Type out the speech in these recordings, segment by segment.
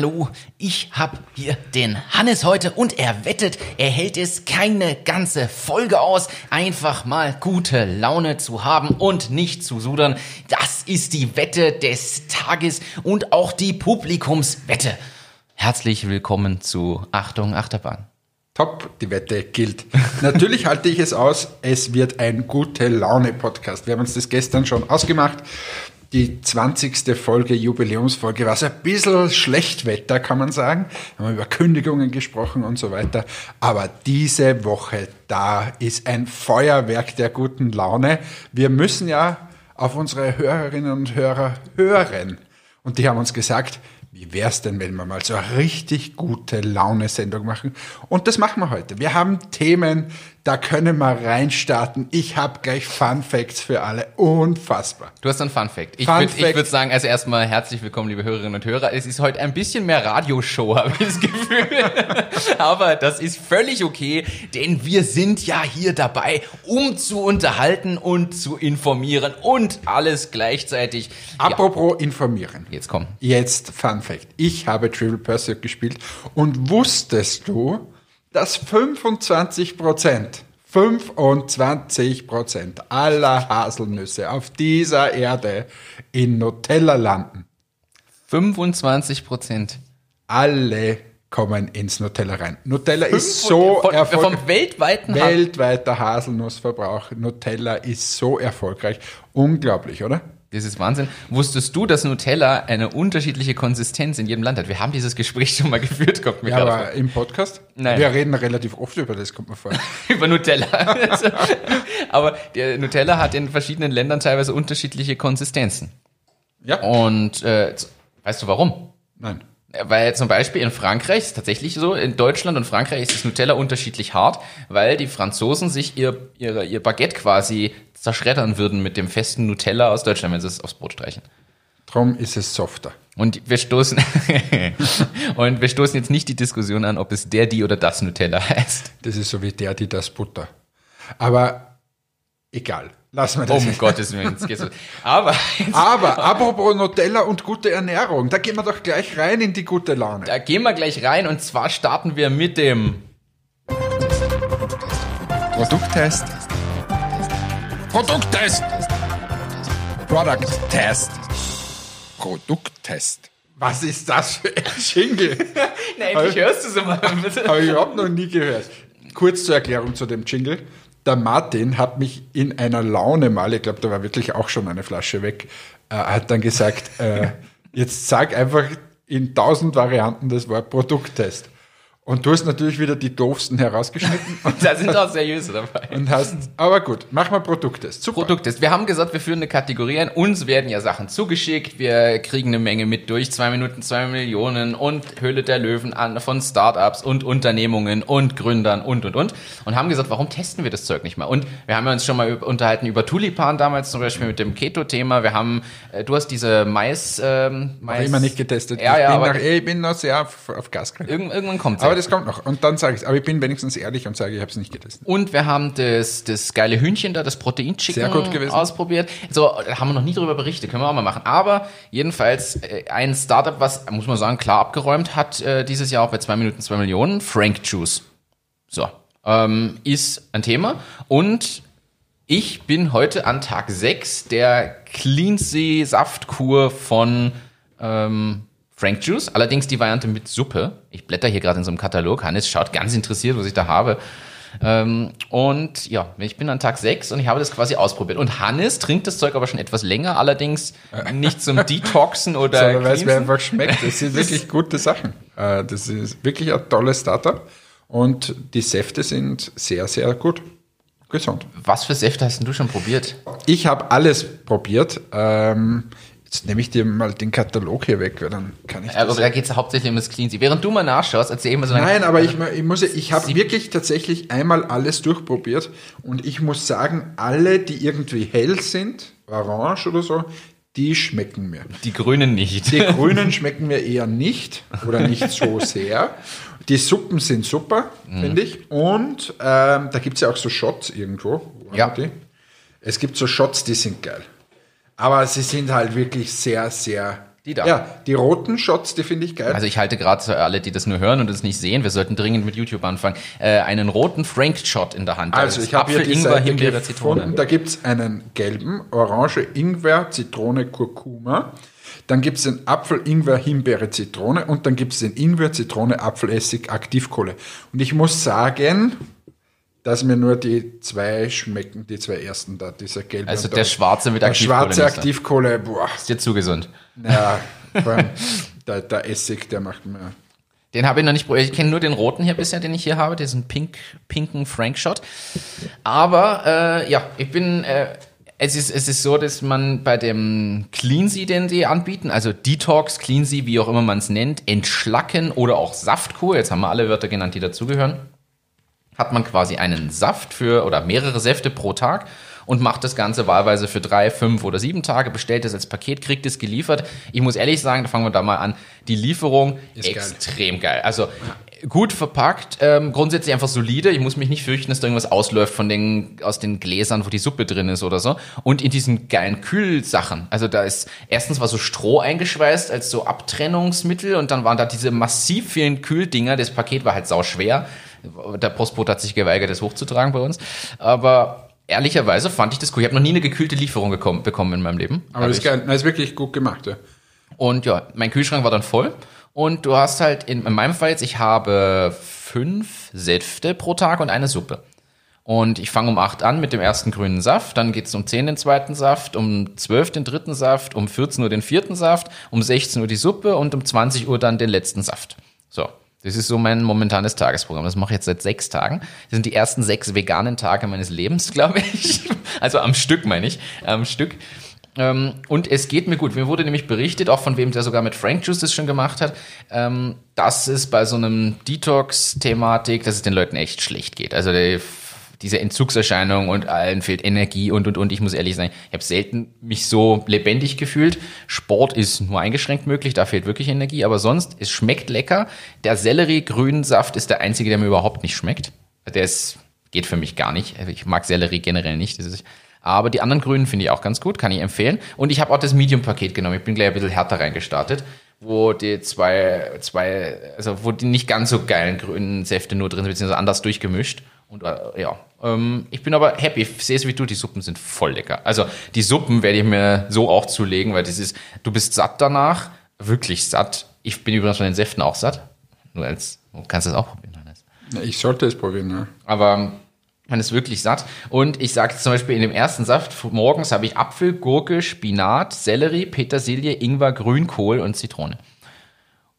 Hallo, ich habe hier den Hannes heute und er wettet, er hält es keine ganze Folge aus, einfach mal gute Laune zu haben und nicht zu sudern. Das ist die Wette des Tages und auch die Publikumswette. Herzlich willkommen zu Achtung Achterbahn. Top, die Wette gilt. Natürlich halte ich es aus, es wird ein gute Laune-Podcast. Wir haben uns das gestern schon ausgemacht. Die 20. Folge, Jubiläumsfolge, war es ein bisschen Schlechtwetter, kann man sagen. Wir haben über Kündigungen gesprochen und so weiter. Aber diese Woche, da ist ein Feuerwerk der guten Laune. Wir müssen ja auf unsere Hörerinnen und Hörer hören. Und die haben uns gesagt, wie wär's denn, wenn wir mal so eine richtig gute Laune-Sendung machen? Und das machen wir heute. Wir haben Themen, da können wir reinstarten. Ich habe gleich Fun Facts für alle. Unfassbar. Du hast einen Fun Fact. Ich würde würd sagen, also erstmal herzlich willkommen, liebe Hörerinnen und Hörer. Es ist heute ein bisschen mehr Radioshow, habe ich das Gefühl. Aber das ist völlig okay, denn wir sind ja hier dabei, um zu unterhalten und zu informieren und alles gleichzeitig. Apropos informieren. Ja, jetzt komm. Jetzt Fun Fact. Ich habe Trivial Pursuit gespielt und wusstest du, dass 25 Prozent 25 Prozent aller Haselnüsse auf dieser Erde in Nutella landen. 25 Prozent. Alle kommen ins Nutella rein. Nutella ist so Von, erfolgreich. vom weltweiten Weltweiter Haselnussverbrauch. Nutella ist so erfolgreich. Unglaublich, oder? Das ist Wahnsinn. Wusstest du, dass Nutella eine unterschiedliche Konsistenz in jedem Land hat? Wir haben dieses Gespräch schon mal geführt, kommt mir Ja, aber im Podcast? Nein. Wir reden relativ oft über das, kommt mir vor. über Nutella. Also, Aber der Nutella hat in verschiedenen Ländern teilweise unterschiedliche Konsistenzen. Ja? Und äh, weißt du warum? Nein. Weil zum Beispiel in Frankreich ist tatsächlich so, in Deutschland und Frankreich ist das Nutella unterschiedlich hart, weil die Franzosen sich ihr, ihre, ihr Baguette quasi zerschreddern würden mit dem festen Nutella aus Deutschland, wenn sie es aufs Brot streichen. Drum ist es softer. Und wir stoßen und wir stoßen jetzt nicht die Diskussion an, ob es der, die oder das Nutella heißt. Das ist so wie der, die das Butter. Aber egal. Lassen wir das. Um Gottes Willen. Aber Aber apropos Nutella und gute Ernährung, da gehen wir doch gleich rein in die gute Laune. Da gehen wir gleich rein und zwar starten wir mit dem Produkttest. Produkttest. Product Test. Produkttest. Was ist das für ein Jingle? Na, endlich hörst du es mal. bitte. Habe ich überhaupt noch nie gehört. Kurz zur Erklärung zu dem Jingle. Der Martin hat mich in einer Laune mal, ich glaube, da war wirklich auch schon eine Flasche weg, äh, hat dann gesagt, äh, jetzt sag einfach in tausend Varianten das Wort Produkttest. Und du hast natürlich wieder die doofsten herausgeschnitten Da sind auch seriöse dabei. und hast, aber gut, mach mal Produkttest. Super. Produkttest. Wir haben gesagt, wir führen eine Kategorie ein. Uns werden ja Sachen zugeschickt. Wir kriegen eine Menge mit durch. Zwei Minuten, zwei Millionen und Höhle der Löwen an von Startups und Unternehmungen und Gründern und, und, und. Und haben gesagt, warum testen wir das Zeug nicht mal? Und wir haben uns schon mal unterhalten über Tulipan damals zum Beispiel mit dem Keto-Thema. Wir haben, äh, du hast diese Mais, ähm, Hab Mais. immer nicht getestet. Ja, ich, ja, bin aber noch, ich bin noch sehr auf, auf Gas irgend, irgendwann kommt's. Aber ja. Das kommt noch. Und dann sage ich aber ich bin wenigstens ehrlich und sage, ich habe es nicht getestet. Und wir haben das, das geile Hühnchen da, das Proteinchicken ausprobiert. So, da haben wir noch nie drüber berichtet, können wir auch mal machen. Aber jedenfalls äh, ein Startup, was, muss man sagen, klar abgeräumt hat, äh, dieses Jahr auch bei 2 Minuten 2 Millionen, Frank Juice. So, ähm, ist ein Thema. Und ich bin heute an Tag 6 der Cleansea Saftkur von ähm, Frank Juice, allerdings die Variante mit Suppe. Ich blätter hier gerade in so einem Katalog. Hannes schaut ganz interessiert, was ich da habe. Ähm, und ja, ich bin an Tag 6 und ich habe das quasi ausprobiert. Und Hannes trinkt das Zeug aber schon etwas länger, allerdings nicht zum Detoxen oder Sondern weil es mir einfach schmeckt. Das sind wirklich gute Sachen. Äh, Das ist wirklich ein tolles Startup. Und die Säfte sind sehr, sehr gut. Gesund. Was für Säfte hast denn du schon probiert? Ich habe alles probiert. Ähm, Jetzt nehme ich dir mal den Katalog hier weg, weil dann kann ich Aber da geht es hauptsächlich um das Cleansea. Während du mal nachschaust, erzähl immer so lange. Nein, aber ich, ich muss, ich habe wirklich tatsächlich einmal alles durchprobiert und ich muss sagen, alle, die irgendwie hell sind, orange oder so, die schmecken mir. Die Grünen nicht. Die grünen schmecken mir eher nicht oder nicht so sehr. Die Suppen sind super, Mhm. finde ich. Und ähm, da gibt es ja auch so Shots irgendwo. Wo Ja. die? Es gibt so Shots, die sind geil. Aber sie sind halt wirklich sehr, sehr Die da. Ja, die roten Shots, die finde ich geil. Also ich halte gerade für alle, die das nur hören und es nicht sehen, wir sollten dringend mit YouTube anfangen, äh, einen roten Frank-Shot in der Hand. Also Das ich habe hier die Ingwer, Seite Himbeere, gefunden. Zitrone. Da gibt's einen gelben, Orange, Ingwer, Zitrone, Kurkuma. Dann gibt's den Apfel, Ingwer, Himbeere, Zitrone. Und dann gibt's den Ingwer, Zitrone, Apfelessig, Aktivkohle. Und ich muss sagen, dass mir nur die zwei schmecken, die zwei ersten da, dieser gelbe. Also und der schwarze mit der Aktivkohle schwarze nicht so. Aktivkohle, boah, Ist dir zu gesund. ja, der, der Essig, der macht mir... Den habe ich noch nicht probiert. Ich kenne nur den roten hier bisher, den ich hier habe, diesen pink, pinken Frank-Shot. Aber äh, ja, ich bin. Äh, es ist, es ist so, dass man bei dem Cleansea, den sie anbieten, also Detox, Cleansea, wie auch immer man es nennt, Entschlacken oder auch Saftkur, jetzt haben wir alle Wörter genannt, die dazugehören, hat man quasi einen Saft für oder mehrere Säfte pro Tag und macht das Ganze wahlweise für drei, fünf oder sieben Tage, bestellt es als Paket, kriegt es geliefert. Ich muss ehrlich sagen, da fangen wir da mal an, die Lieferung Ist geil. extrem geil. Also gut verpackt, ähm, grundsätzlich einfach solide. Ich muss mich nicht fürchten, dass da irgendwas ausläuft von den, aus den Gläsern, wo die Suppe drin ist oder so. Und in diesen geilen Kühlsachen. Also da ist, erstens war so Stroh eingeschweißt als so Abtrennungsmittel und dann waren da diese massiv vielen Kühldinger. Das Paket war halt sau schwer. Der Postbote hat sich geweigert, das hochzutragen bei uns. Aber ehrlicherweise fand ich das cool. Ich habe noch nie eine gekühlte Lieferung gekommen, bekommen in meinem Leben. Aber das ist geil, das ist wirklich gut gemacht, ja. Und ja, mein Kühlschrank war dann voll. Und du hast halt, in, in meinem Fall jetzt, ich habe fünf Säfte pro Tag und eine Suppe. Und ich fange um 8 an mit dem ersten grünen Saft, dann geht's um 10 den zweiten Saft, um 12 den dritten Saft, um 14 Uhr den vierten Saft, um 16 Uhr die Suppe und um 20 Uhr dann den letzten Saft. So, das ist so mein momentanes Tagesprogramm. Das mache ich jetzt seit sechs Tagen. Das sind die ersten sechs veganen Tage meines Lebens, glaube ich. Also am Stück meine ich, am Stück. Ähm, und es geht mir gut. Mir wurde nämlich berichtet, auch von wem der sogar mit Frank Juice das schon gemacht hat, ähm, dass es bei so einem Detox-Thematik, dass es den Leuten echt schlecht geht. Also der, diese Entzugserscheinung und allen fehlt Energie und und und. Ich muss ehrlich sagen, ich habe selten mich so lebendig gefühlt. Sport ist nur eingeschränkt möglich, da fehlt wirklich Energie, aber sonst, es schmeckt lecker. Der Sellerie-Grünsaft ist der einzige, der mir überhaupt nicht schmeckt. Der ist, geht für mich gar nicht. Also Ich mag Sellerie generell nicht. Aber die anderen Grünen finde ich auch ganz gut, kann ich empfehlen. Und ich habe auch das Medium-Paket genommen. Ich bin gleich ein bisschen härter reingestartet, wo die zwei, zwei, also wo die nicht ganz so geilen grünen Säfte nur drin sind, beziehungsweise anders durchgemischt. Und äh, ja, ähm, ich bin aber happy. Ich sehe es wie du, die Suppen sind voll lecker. Also die Suppen werde ich mir so auch zulegen, weil das ist, du bist satt danach, wirklich satt. Ich bin übrigens von den Säften auch satt. Nur als, du kannst das auch probieren, Hannes. Ich sollte es probieren, ja. Aber man ist wirklich satt. Und ich sage zum Beispiel in dem ersten Saft morgens habe ich Apfel, Gurke, Spinat, Sellerie, Petersilie, Ingwer, Grünkohl und Zitrone.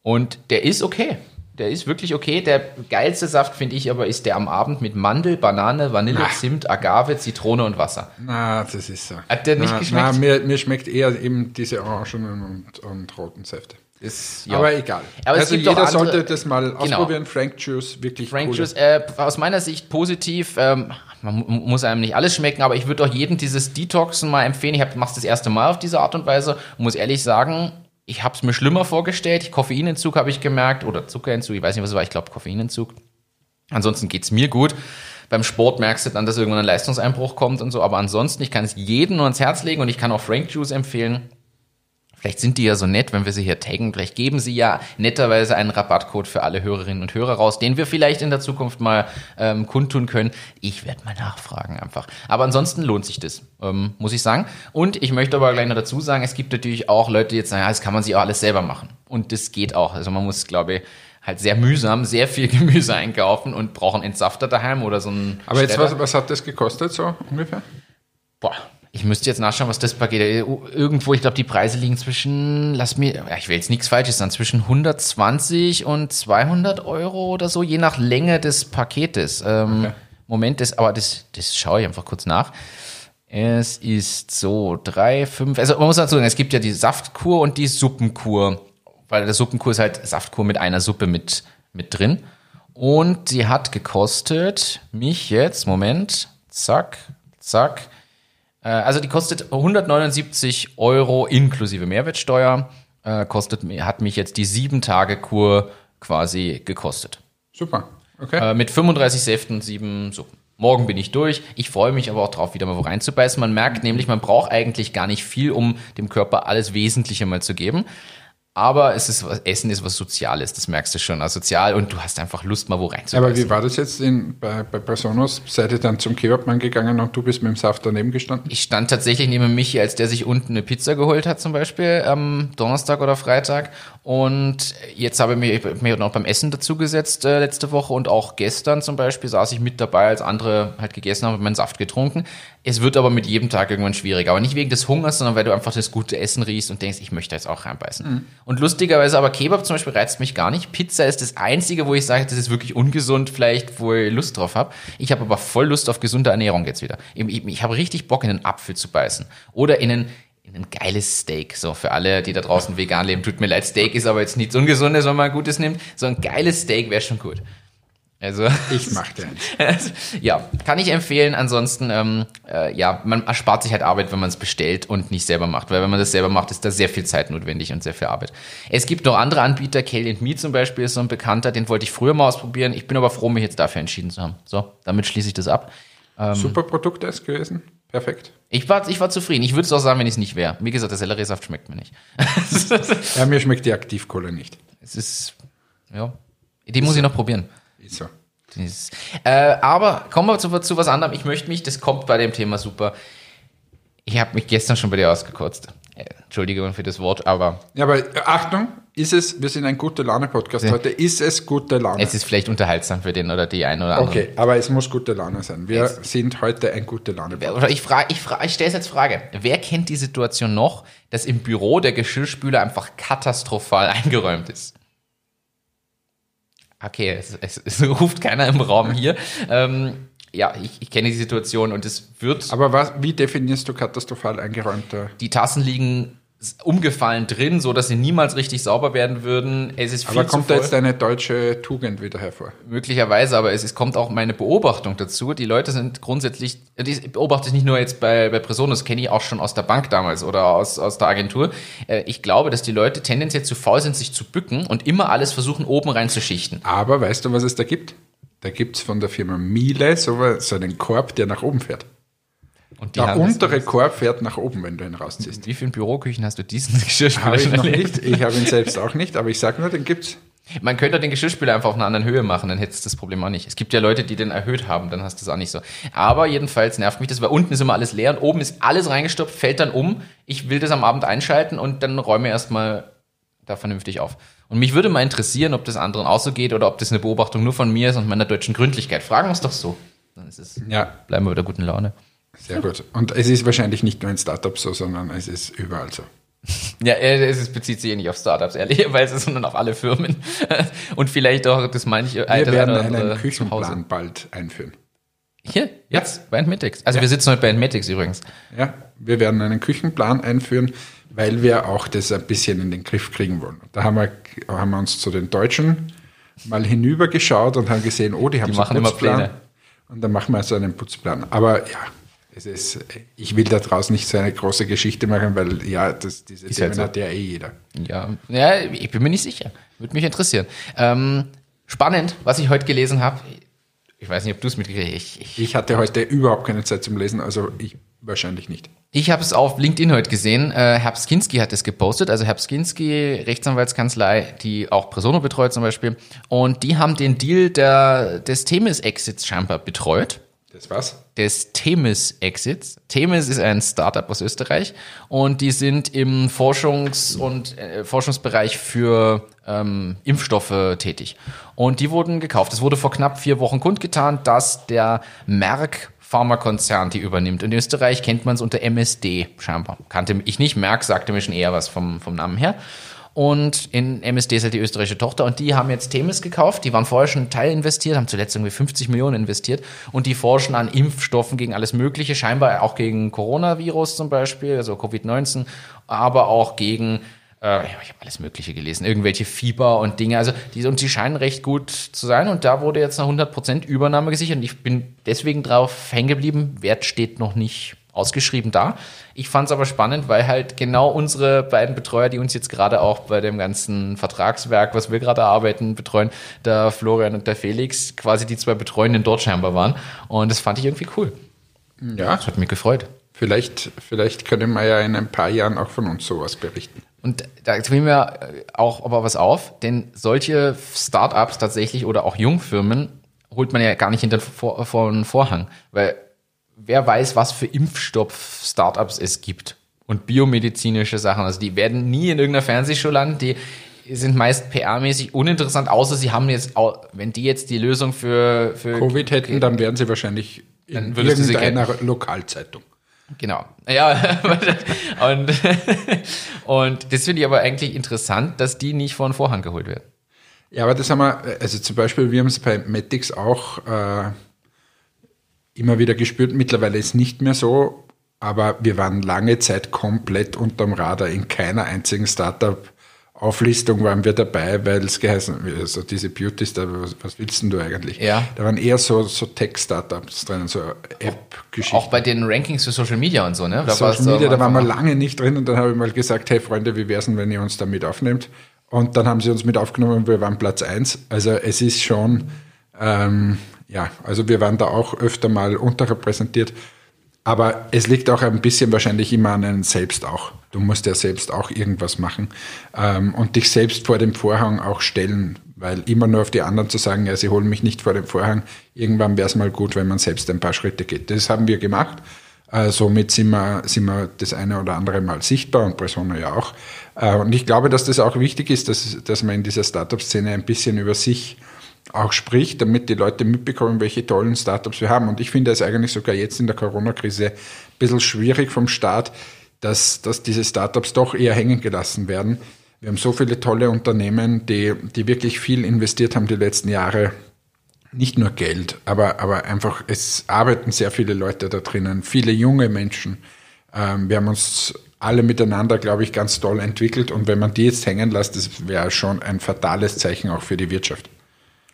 Und der ist okay. Der ist wirklich okay. Der geilste Saft, finde ich, aber ist der am Abend mit Mandel, Banane, Vanille, Ah. Zimt, Agave, Zitrone und Wasser. Na, das ist so. Hat der nicht na, geschmeckt? Na, mir, mir schmeckt eher eben diese orangenen und, und roten Säfte. Ist, ja. Aber egal. Aber also jeder andere- sollte das mal Genau. ausprobieren. Frank Juice, wirklich Frank cool. Juice, äh, aus meiner Sicht positiv. Ähm, man mu- muss einem nicht alles schmecken, aber ich würde auch jedem dieses Detoxen mal empfehlen. Ich mache es das erste Mal auf diese Art und Weise und muss ehrlich sagen, ich habe es mir schlimmer vorgestellt. Koffeinentzug habe ich gemerkt oder Zuckerentzug, ich weiß nicht, was es war. Ich glaube Koffeinentzug. Ansonsten geht's mir gut. Beim Sport merkst du dann, dass irgendwann ein Leistungseinbruch kommt und so. Aber ansonsten, ich kann es jedem nur ans Herz legen und ich kann auch Frank Juice empfehlen. Vielleicht sind die ja so nett, wenn wir sie hier taggen. Vielleicht geben sie ja netterweise einen Rabattcode für alle Hörerinnen und Hörer raus, den wir vielleicht in der Zukunft mal ähm, kundtun können. Ich werde mal nachfragen einfach. Aber ansonsten lohnt sich das, ähm, muss ich sagen. Und ich möchte aber gleich noch dazu sagen, es gibt natürlich auch Leute, die jetzt sagen, ja, das kann man sich auch alles selber machen. Und das geht auch. Also man muss, glaube ich, halt sehr mühsam sehr viel Gemüse einkaufen und braucht einen Entsafter daheim oder so einen Aber jetzt, was, was hat das gekostet so ungefähr? Boah, ich müsste jetzt nachschauen, was das Paket irgendwo, ich glaube, die Preise liegen zwischen, lass mir, ja, ich will jetzt nichts Falsches sagen, zwischen 120 und 200 Euro oder so, je nach Länge des Paketes. Ähm, Okay. Moment, das, aber das, das schaue ich einfach kurz nach. Es ist so drei, fünf, also man muss dazu sagen, es gibt ja die Saftkur und die Suppenkur, weil der Suppenkur ist halt Saftkur mit einer Suppe mit, mit drin. Und die hat gekostet mich jetzt, Moment, zack, zack, äh, Also die kostet 179 Euro inklusive Mehrwertsteuer. Äh, kostet, hat mich jetzt die sieben Tage Kur quasi gekostet. Super. Okay. Äh, mit 35 Säften und sieben Suppen. Morgen bin ich durch. Ich freue mich aber auch drauf, wieder mal wo reinzubeißen. Man merkt nämlich, man braucht eigentlich gar nicht viel, um dem Körper alles Wesentliche mal zu geben. Aber es ist was, Essen ist was Soziales, das merkst du schon. Also sozial und du hast einfach Lust, mal wo reinzubeißen. Aber wie war das jetzt in, bei, bei Personos? Seid ihr dann zum Kebabmann gegangen und du bist mit dem Saft daneben gestanden? Ich stand tatsächlich neben Michi, als der sich unten eine Pizza geholt hat, zum Beispiel am Donnerstag oder Freitag. Und jetzt habe ich mich, mir noch beim Essen dazugesetzt äh, letzte Woche und auch gestern zum Beispiel saß ich mit dabei, als andere halt gegessen haben und meinen Saft getrunken. Es wird aber mit jedem Tag irgendwann schwieriger. Aber nicht wegen des Hungers, sondern weil du einfach das gute Essen riechst und denkst, ich möchte jetzt auch reinbeißen. Mhm. Und lustigerweise aber Kebab zum Beispiel reizt mich gar nicht. Pizza ist das Einzige, wo ich sage, das ist wirklich ungesund, vielleicht, wo ich Lust drauf habe. Ich habe aber voll Lust auf gesunde Ernährung jetzt wieder. Ich, ich, habe richtig Bock, in einen Apfel zu beißen. Oder in einen ein geiles Steak. So für alle, die da draußen vegan leben. Tut mir leid, Steak ist aber jetzt nichts Ungesundes, wenn man ein gutes nimmt. So ein geiles Steak wäre schon gut. Also ich mache eins. ja, kann ich empfehlen. Ansonsten, ähm, äh, ja, man erspart sich halt Arbeit, wenn man es bestellt und nicht selber macht, weil wenn man das selber macht, ist da sehr viel Zeit notwendig und sehr viel Arbeit. Es gibt noch andere Anbieter, Kelly Me zum Beispiel ist so ein bekannter, den wollte ich früher mal ausprobieren. Ich bin aber froh, mich jetzt dafür entschieden zu haben. So, damit schließe ich das ab. Ähm, Super Produkt ist gewesen. Perfekt. Ich war, ich war zufrieden. Ich würde es auch sagen, wenn ich es nicht wäre. Wie gesagt, der Selleriesaft schmeckt mir nicht. ja, mir schmeckt die Aktivkohle nicht. Es ist, ja. Die muss ich noch probieren. Ist so. Ist, äh, aber kommen wir zu, zu was anderem. Ich möchte mich, das kommt bei dem Thema super. Ich habe mich gestern schon bei dir ausgekotzt. Äh, Entschuldigung für das Wort, aber. Ja, aber äh, Achtung, ist es, wir sind ein gute Laune-Podcast heute, ist es gute Laune? Es ist vielleicht unterhaltsam für den oder die einen oder andere. Okay, aber es muss gute Laune sein. Wir Jetzt. sind heute ein gute Laune-Podcast. Ich frage, ich, frage, ich stelle es als Frage. Wer kennt die Situation noch, dass im Büro der Geschirrspüler einfach katastrophal eingeräumt ist? Okay, es, es, es ruft keiner im Raum hier. ähm, ja, ich, ich kenne die Situation und es wird. Aber was, wie definierst du katastrophal eingeräumte? Die Tassen liegen umgefallen drin, so dass sie niemals richtig sauber werden würden. Es ist viel aber kommt da jetzt eine deutsche Tugend wieder hervor? Möglicherweise, aber es ist, kommt auch meine Beobachtung dazu. Die Leute sind grundsätzlich, die beobachte ich nicht nur jetzt bei, bei Presonus, kenne ich auch schon aus der Bank damals oder aus, aus der Agentur. Äh, ich glaube, dass die Leute tendenziell zu faul sind, sich zu bücken und immer alles versuchen, oben reinzuschichten. Aber weißt du, was es da gibt? Da gibt es von der Firma Miele so, so einen Korb, der nach oben fährt. Und der untere Korb fährt nach oben, wenn du ihn rausziehst. In wie vielen Büroküchen hast du diesen Geschirrspüler Habe ich noch nicht. Ich habe ihn selbst auch nicht, aber ich sage nur, den gibt's. Man könnte den Geschirrspüler einfach auf einer anderen Höhe machen, dann hättest du das Problem auch nicht. Es gibt ja Leute, die den erhöht haben, dann hast du es auch nicht so. Aber jedenfalls nervt mich das, weil unten ist immer alles leer und oben ist alles reingestopft, fällt dann um. Ich will das am Abend einschalten und dann räume erstmal da vernünftig auf. Und mich würde mal interessieren, ob das anderen auch so geht oder ob das eine Beobachtung nur von mir ist und meiner deutschen Gründlichkeit. Fragen wir es doch so. Dann ist es, ja. bleiben wir bei der guten Laune. Sehr gut. Und es ist wahrscheinlich nicht nur in Startups so, sondern es ist überall so. Ja, es bezieht sich nicht auf Startups, ehrlicherweise, sondern auf alle Firmen. Und vielleicht auch, das meine ich, Wir werden einen Küchenplan bald einführen. Hier, jetzt, ja. bei Entmetics. Also ja. wir sitzen heute bei Entmetics übrigens. Ja, wir werden einen Küchenplan einführen, weil wir auch das ein bisschen in den Griff kriegen wollen. Da haben wir, haben wir uns zu den Deutschen mal hinübergeschaut und haben gesehen, oh, die haben die so einen Putzplan. Und dann machen wir so einen Putzplan. Aber ja, es ist, ich will da draußen nicht so eine große Geschichte machen, weil ja, das, diese ist Themen halt so. hat ja eh jeder. Ja, ja, ich bin mir nicht sicher. Würde mich interessieren. Ähm, spannend, was ich heute gelesen habe. Ich weiß nicht, ob du es mitgekriegt hast. Ich, ich, ich, hatte heute überhaupt keine Zeit zum Lesen, also ich wahrscheinlich nicht. Ich habe es auf LinkedIn heute gesehen. Äh, Herbskinski hat es gepostet, also Herbskinski, Rechtsanwaltskanzlei, die auch Presono betreut zum Beispiel. Und die haben den Deal der, des Themis-Exits scheinbar betreut. Das was? Des Themis Exits. Themis ist ein Startup aus Österreich und die sind im Forschungs- und äh, Forschungsbereich für ähm, Impfstoffe tätig. Und die wurden gekauft. Es wurde vor knapp vier Wochen kundgetan, dass der Merck Pharmakonzern die übernimmt. In Österreich kennt man es unter MSD scheinbar. Kannte ich nicht, Merck sagte mir schon eher was vom, vom Namen her. Und in MSD ist halt die österreichische Tochter und die haben jetzt Themis gekauft. Die waren vorher schon Teil investiert, haben zuletzt irgendwie 50 Millionen investiert und die forschen an Impfstoffen gegen alles Mögliche, scheinbar auch gegen Coronavirus zum Beispiel, also Covid-19, aber auch gegen äh, ich habe alles Mögliche gelesen, irgendwelche Fieber und Dinge. Also die, und die scheinen recht gut zu sein. Und da wurde jetzt eine 100% Übernahme gesichert. Und ich bin deswegen drauf hängen geblieben. Wert steht noch nicht ausgeschrieben da. Ich fand es aber spannend, weil halt genau unsere beiden Betreuer, die uns jetzt gerade auch bei dem ganzen Vertragswerk, was wir gerade arbeiten, betreuen, der Florian und der Felix, quasi die zwei Betreuenden dort scheinbar waren. Und das fand ich irgendwie cool. Ja. Das hat mich gefreut. Vielleicht, vielleicht können wir ja in ein paar Jahren auch von uns sowas berichten. Und da fiel mir auch aber was auf, denn solche Startups tatsächlich oder auch Jungfirmen holt man ja gar nicht hinter vor, vor den Vorhang, weil wer weiß, was für Impfstoff-Startups es gibt und biomedizinische Sachen. Also die werden nie in irgendeiner Fernsehshow landen, die sind meist PR-mäßig uninteressant, außer sie haben jetzt, wenn die jetzt die Lösung für, für Covid hätten, dann wären sie wahrscheinlich in irgendeiner Lokalzeitung. Genau. Ja, und, und das finde ich aber eigentlich interessant, dass die nicht vor den Vorhang geholt werden. Ja, aber das haben wir, also zum Beispiel, wir haben es bei Matix auch äh, immer wieder gespürt. Mittlerweile ist es nicht mehr so, aber wir waren lange Zeit komplett unterm Radar. In keiner einzigen Startup-Auflistung waren wir dabei, weil es geheißen, also diese Beauties, da, was willst denn du eigentlich? Ja. Da waren eher so, so Tech-Startups drin, so App-Geschichten. Auch bei den Rankings für Social Media und so, ne? Da Social Media, da waren wir lange nicht drin und dann habe ich mal gesagt, hey Freunde, wie wäre es denn, wenn ihr uns da mit aufnehmt? Und dann haben sie uns mit aufgenommen und wir waren Platz 1. Also es ist schon, ähm, ja, also wir waren da auch öfter mal unterrepräsentiert. Aber es liegt auch ein bisschen wahrscheinlich immer an einem selbst auch. Du musst ja selbst auch irgendwas machen ähm, und dich selbst vor dem Vorhang auch stellen, weil immer nur auf die anderen zu sagen, ja, sie holen mich nicht vor dem Vorhang, irgendwann wäre es mal gut, wenn man selbst ein paar Schritte geht. Das haben wir gemacht. Äh, somit sind wir, sind wir das eine oder andere Mal sichtbar und Persona ja auch. Äh, und ich glaube, dass das auch wichtig ist, dass, dass man in dieser Startup-Szene ein bisschen über sich auch spricht, damit die Leute mitbekommen, welche tollen Startups wir haben. Und ich finde es eigentlich sogar jetzt in der Corona-Krise ein bisschen schwierig vom Staat, dass, dass diese Startups doch eher hängen gelassen werden. Wir haben so viele tolle Unternehmen, die, die wirklich viel investiert haben die letzten Jahre. Nicht nur Geld, aber, aber einfach, es arbeiten sehr viele Leute da drinnen, viele junge Menschen. Ähm, wir haben uns alle miteinander, glaube ich, ganz toll entwickelt. Und wenn man die jetzt hängen lässt, das wäre schon ein fatales Zeichen auch für die Wirtschaft.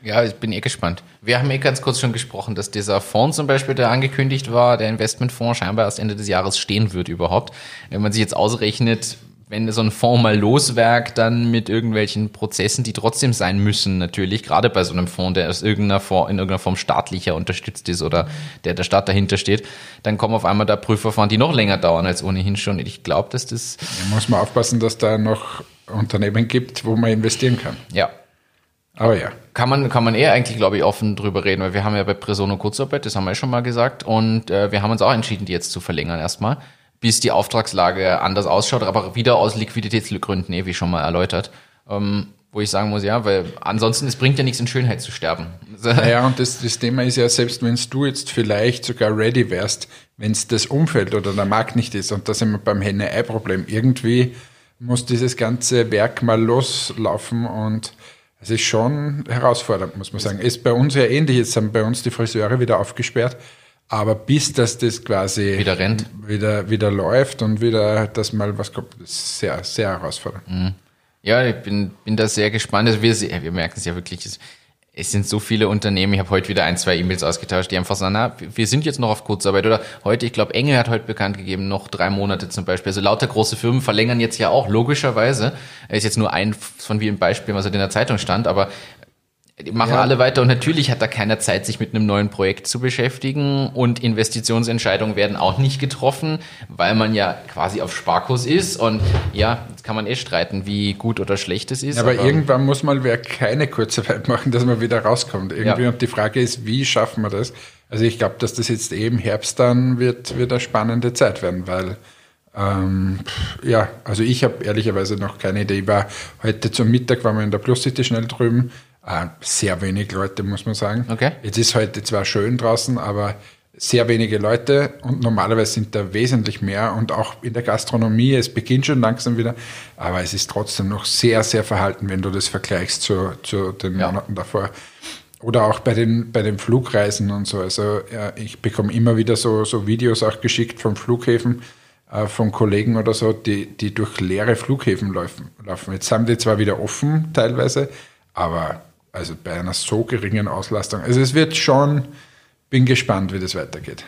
Ja, ich bin eh gespannt. Wir haben eh ganz kurz schon gesprochen, dass dieser Fonds zum Beispiel, der angekündigt war, der Investmentfonds scheinbar erst Ende des Jahres stehen wird überhaupt. Wenn man sich jetzt ausrechnet, wenn so ein Fonds mal loswerkt, dann mit irgendwelchen Prozessen, die trotzdem sein müssen, natürlich, gerade bei so einem Fonds, der aus irgendeiner Form, in irgendeiner Form staatlicher unterstützt ist oder der der Staat dahinter steht, dann kommen auf einmal da Prüfverfahren, die noch länger dauern als ohnehin schon. Ich glaube, dass das. Da muss man aufpassen, dass da noch Unternehmen gibt, wo man investieren kann. Ja, aber ja. Kann man, kann man eher eigentlich, glaube ich, offen drüber reden, weil wir haben ja bei Presono Kurzarbeit, das haben wir ja schon mal gesagt, und äh, wir haben uns auch entschieden, die jetzt zu verlängern erstmal, bis die Auftragslage anders ausschaut, aber wieder aus Liquiditätsgründen, eh, wie schon mal erläutert. Ähm, wo ich sagen muss, ja, weil ansonsten, es bringt ja nichts in Schönheit zu sterben. Ja, und das, das Thema ist ja, selbst wenn du jetzt vielleicht sogar ready wärst, wenn es das Umfeld oder der Markt nicht ist, und da sind wir beim Henne-Ei-Problem, irgendwie muss dieses ganze Werk mal loslaufen und es ist schon herausfordernd, muss man sagen. Ist bei uns ja ähnlich. Jetzt haben bei uns die Friseure wieder aufgesperrt. Aber bis das das quasi wieder rennt, wieder, wieder läuft und wieder, dass mal was kommt, ist sehr, sehr herausfordernd. Mhm. Ja, ich bin, bin da sehr gespannt. Also wir, wir merken es ja wirklich, es sind so viele Unternehmen, ich habe heute wieder ein, zwei E-Mails ausgetauscht, die einfach sagen, na, wir sind jetzt noch auf Kurzarbeit oder heute, ich glaube, Engel hat heute bekannt gegeben, noch drei Monate zum Beispiel. Also lauter große Firmen verlängern jetzt ja auch, logischerweise. Ist jetzt nur ein von vielen Beispielen, was halt in der Zeitung stand, aber die machen ja. alle weiter und natürlich hat da keiner Zeit, sich mit einem neuen Projekt zu beschäftigen und Investitionsentscheidungen werden auch nicht getroffen, weil man ja quasi auf Sparkurs ist und ja, jetzt kann man eh streiten, wie gut oder schlecht es ist. Aber, aber, irgendwann muss mal wer keine Kurzarbeit machen, dass man wieder rauskommt irgendwie ja. und die Frage ist, wie schaffen wir das? Also ich glaube, dass das jetzt eben Herbst dann wird, wird eine spannende Zeit werden, weil ähm, ja, also ich habe ehrlicherweise noch keine Idee. Ich war heute zum Mittag, waren wir in der Plus City schnell drüben, sehr wenig Leute, muss man sagen. Okay. Jetzt ist heute zwar schön draußen, aber sehr wenige Leute und normalerweise sind da wesentlich mehr und auch in der Gastronomie, es beginnt schon langsam wieder, aber es ist trotzdem noch sehr, sehr verhalten, wenn du das vergleichst zu, zu den ja. Monaten davor. Oder auch bei den, bei den Flugreisen und so. Also ja, ich bekomme immer wieder so, so Videos auch geschickt von Flughäfen, äh, von Kollegen oder so, die, die durch leere Flughäfen laufen, laufen. Jetzt haben die zwar wieder offen teilweise, aber also bei einer so geringen Auslastung. Also es wird schon, bin gespannt, wie das weitergeht.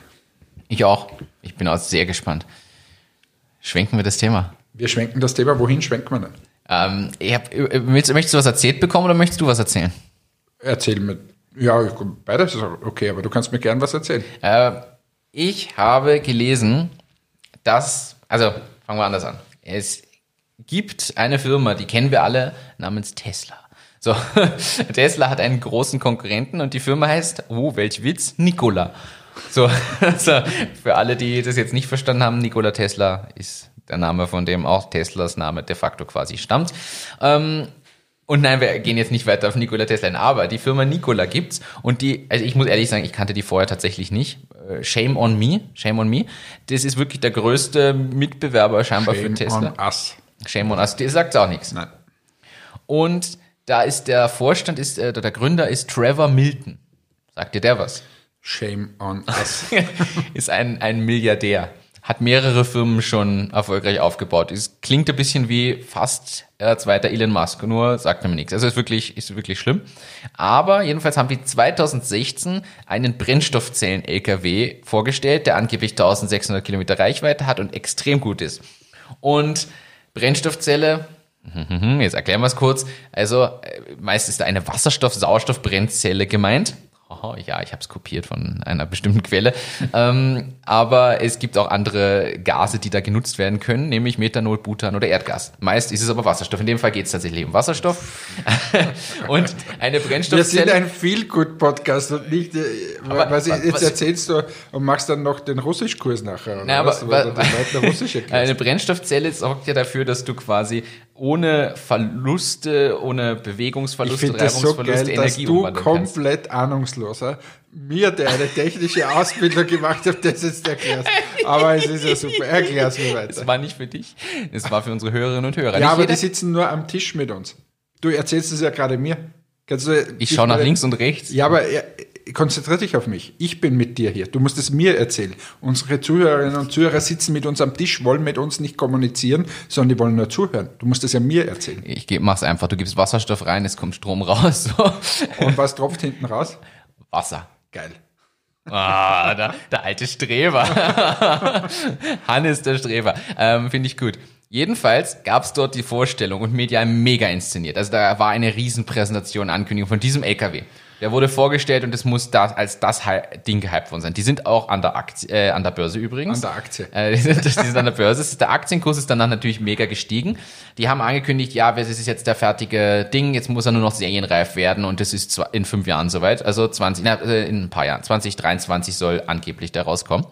Ich auch. Ich bin auch sehr gespannt. Schwenken wir das Thema. Wir schwenken das Thema. Wohin schwenken wir denn? Ähm, ich hab, äh, möchtest, möchtest du was erzählt bekommen oder möchtest du was erzählen? Erzähl mir. Ja, beides ist okay, aber du kannst mir gern was erzählen. Äh, ich habe gelesen, dass, also fangen wir anders an. Es gibt eine Firma, die kennen wir alle, namens Tesla. So, Tesla hat einen großen Konkurrenten und die Firma heißt, oh, welch Witz, Nikola. So, also für alle, die das jetzt nicht verstanden haben, Nikola Tesla ist der Name, von dem auch Teslas Name de facto quasi stammt. Ähm, und nein, wir gehen jetzt nicht weiter auf Nikola Tesla ein, aber die Firma Nikola gibt's und die, also ich muss ehrlich sagen, ich kannte die vorher tatsächlich nicht. Äh, Shame on me, shame on me. Das ist wirklich der größte Mitbewerber scheinbar Shame für Tesla. on us. Shame on us. Der sagt auch nichts. Nein. Und da ist der Vorstand, ist, äh, der Gründer ist Trevor Milton. Sagt dir der was? Shame on us. ist ein, ein Milliardär. Hat mehrere Firmen schon erfolgreich aufgebaut. Es klingt ein bisschen wie fast äh, zweiter Elon Musk, nur sagt mir nichts. Also ist wirklich, ist wirklich schlimm. Aber jedenfalls haben die 2016 einen Brennstoffzellen-LKW vorgestellt, der angeblich 1600 Kilometer Reichweite hat und extrem gut ist. Und Brennstoffzelle, jetzt erklären wir es kurz. Also äh, meist ist da eine Wasserstoff-Sauerstoff-Brennzelle gemeint. Aha, ja, ich habe es kopiert von einer bestimmten Quelle. ähm, aber es gibt auch andere Gase, die da genutzt werden können, nämlich Methanol, Butan oder Erdgas. Meist ist es aber Wasserstoff. In dem Fall geht es tatsächlich um Wasserstoff. und eine Wir sind Brennstoffzelle. ein Feel-Good-Podcast und nicht, äh, Aber was, wa- jetzt was- erzählst du und machst dann noch den Russischkurs nachher. Oder Na, aber was? wa- Weil du den Leuten Russisch erklärst. Eine Brennstoffzelle sorgt ja dafür, dass du quasi ohne Verluste, ohne Ich Bewegungsverluste, finde das so Reibungsverluste geil, dass Energie du umwandeln kannst. komplett ahnungsloser mir, der eine technische Ausbildung gemacht hat, das jetzt erklärst. Aber es ist ja super. Erklär's mir weiter. Das war nicht für dich, es war für unsere Hörerinnen und Hörer. Ja, Nicht aber jeder- die sitzen nur am Tisch mit uns. Du erzählst es ja gerade mir. Du, ich schaue nach links und rechts. Ja, aber äh, konzentrier dich auf mich. Ich bin mit dir hier. Du musst es mir erzählen. Unsere Zuhörerinnen und Zuhörer sitzen mit uns am Tisch, wollen mit uns nicht kommunizieren, sondern die wollen nur zuhören. Du musst es ja mir erzählen. Ich mach's einfach. Du gibst Wasserstoff rein, es kommt Strom raus. Und was tropft hinten raus? Wasser. Geil. Ah, der, der alte Streber. Hannes der Streber. Ähm, Finde ich gut. Jedenfalls gab's dort die Vorstellung und medial mega inszeniert. Also da war eine Riesenpräsentation, Ankündigung von diesem LKW. Der wurde vorgestellt und es muss das als das Ding gehypt worden sein. Die sind auch an der, Aktie, äh, an der Börse übrigens. An der Aktie. Äh, die, sind, die sind an der Börse. Der Aktienkurs ist danach natürlich mega gestiegen. Die haben angekündigt, ja, das ist jetzt der fertige Ding, jetzt muss er nur noch serienreif werden und das ist in fünf Jahren soweit. Also 20, na, äh, in ein paar Jahren. 2023 soll angeblich der rauskommen.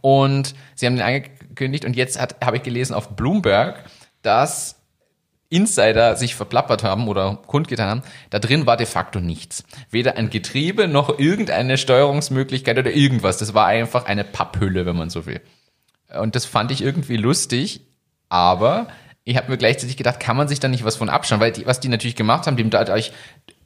Und sie haben den angekündigt und jetzt hat- habe ich gelesen auf Bloomberg, dass Insider sich verplappert haben oder kundgetan haben, da drin war de facto nichts. Weder ein Getriebe noch irgendeine Steuerungsmöglichkeit oder irgendwas. Das war einfach eine Papphülle, wenn man so will. Und das fand ich irgendwie lustig, aber ich habe mir gleichzeitig gedacht, kann man sich da nicht was von abschauen? Weil die, was die natürlich gemacht haben, die haben dadurch,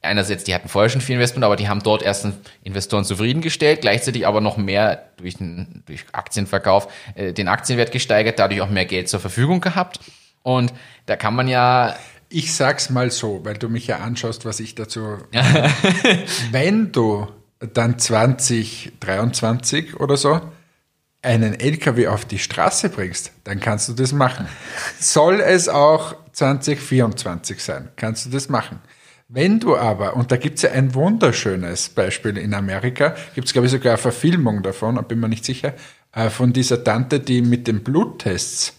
einerseits, die hatten vorher schon viel Investment, aber die haben dort erst Investoren zufriedengestellt, gleichzeitig aber noch mehr durch, den, durch Aktienverkauf äh, den Aktienwert gesteigert, dadurch auch mehr Geld zur Verfügung gehabt. Und da kann man ja Ich sag's mal so, weil du mich ja anschaust, was ich dazu. Wenn du dann 2023 oder so einen LKW auf die Straße bringst, dann kannst du das machen. Soll es auch 2024 sein, kannst du das machen. Wenn du aber, und da gibt's ja ein wunderschönes Beispiel in Amerika, gibt's glaube ich sogar eine Verfilmung davon, bin mir nicht sicher, äh, von dieser Tante, die mit den Bluttests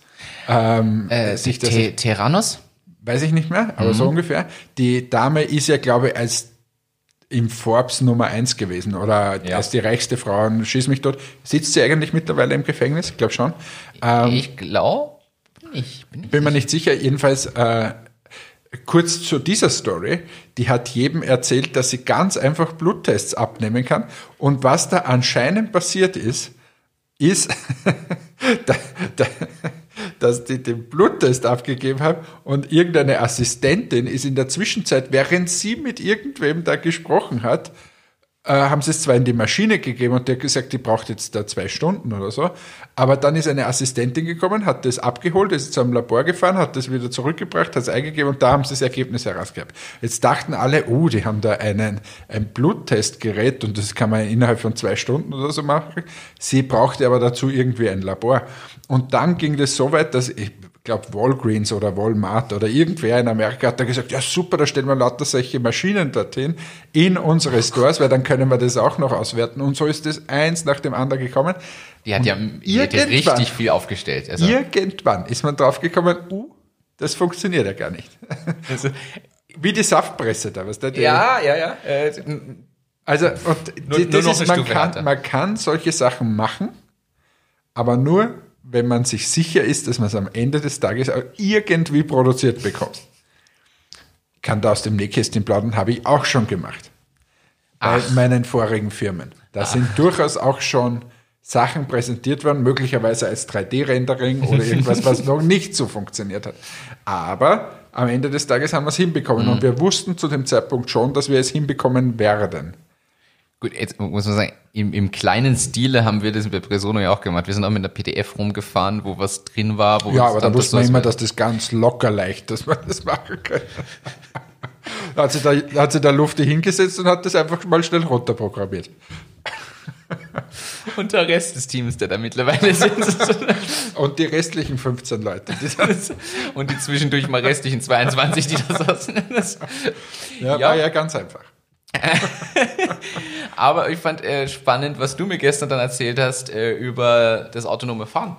ähm, äh, sich das Te Terranos? weiß ich nicht mehr, aber so ungefähr. Die Dame ist ja, glaube ich, als im Forbes Nummer eins gewesen oder Ja. als die reichste Frau, und schieß mich dort. Sitzt sie eigentlich mittlerweile im Gefängnis? Ich glaube schon. Ähm, ich glaube nicht. Bin ich bin mir nicht sicher. Jedenfalls äh, kurz zu dieser Story. Die hat jedem erzählt, dass sie ganz einfach Bluttests abnehmen kann. Und was da anscheinend passiert ist, ist, da, da, dass die den Bluttest abgegeben haben und irgendeine Assistentin ist in der Zwischenzeit, während sie mit irgendwem da gesprochen hat, äh, haben sie es zwar in die Maschine gegeben und der hat gesagt, die braucht jetzt da zwei Stunden oder so, aber dann ist eine Assistentin gekommen, hat das abgeholt, ist zu einem Labor gefahren, hat das wieder zurückgebracht, hat es eingegeben und da haben sie das Ergebnis herausgehabt. Jetzt dachten alle, uh, die haben da einen, ein Bluttestgerät und das kann man innerhalb von zwei Stunden oder so machen. Sie brauchte aber dazu irgendwie ein Labor. Und dann ging das so weit, dass ich, glaube Walgreens oder Walmart oder irgendwer in Amerika hat da gesagt, ja super, da stellen wir lauter solche Maschinen dorthin in unsere Stores, weil dann können wir das auch noch auswerten. Und so ist das eins nach dem anderen gekommen. Die hat ja, die hat ja richtig viel aufgestellt. Also. Irgendwann ist man drauf gekommen, uh, das funktioniert ja gar nicht. Also, Wie die Saftpresse da, was der? Ja, ja, ja. Äh, also, und nur, das nur ist, man, kann, man kann solche Sachen machen, aber nur, wenn man sich sicher ist, dass man es am Ende des Tages auch irgendwie produziert bekommt. Ich kann da aus dem Nähkästchen plaudern, habe ich auch schon gemacht. Bei Ach. meinen vorigen Firmen. Da Ach. sind durchaus auch schon Sachen präsentiert worden, möglicherweise als 3D-Rendering oder irgendwas, was noch nicht so funktioniert hat. Aber am Ende des Tages haben wir es hinbekommen mhm. und wir wussten zu dem Zeitpunkt schon, dass wir es hinbekommen werden. Gut, jetzt muss man sagen, im, im kleinen Stile haben wir das bei Presono ja auch gemacht. Wir sind auch mit einer PDF rumgefahren, wo was drin war. Wo ja, aber da wusste man immer, dass das ganz locker leicht, dass man das machen kann. da hat sich da, hat sich da Luft hingesetzt und hat das einfach mal schnell runterprogrammiert. und der Rest des Teams, der da mittlerweile sind. und die restlichen 15 Leute. Die und die zwischendurch mal restlichen 22, die da saßen. ja, ja, war ja ganz einfach. Aber ich fand äh, spannend, was du mir gestern dann erzählt hast äh, über das autonome Fahren.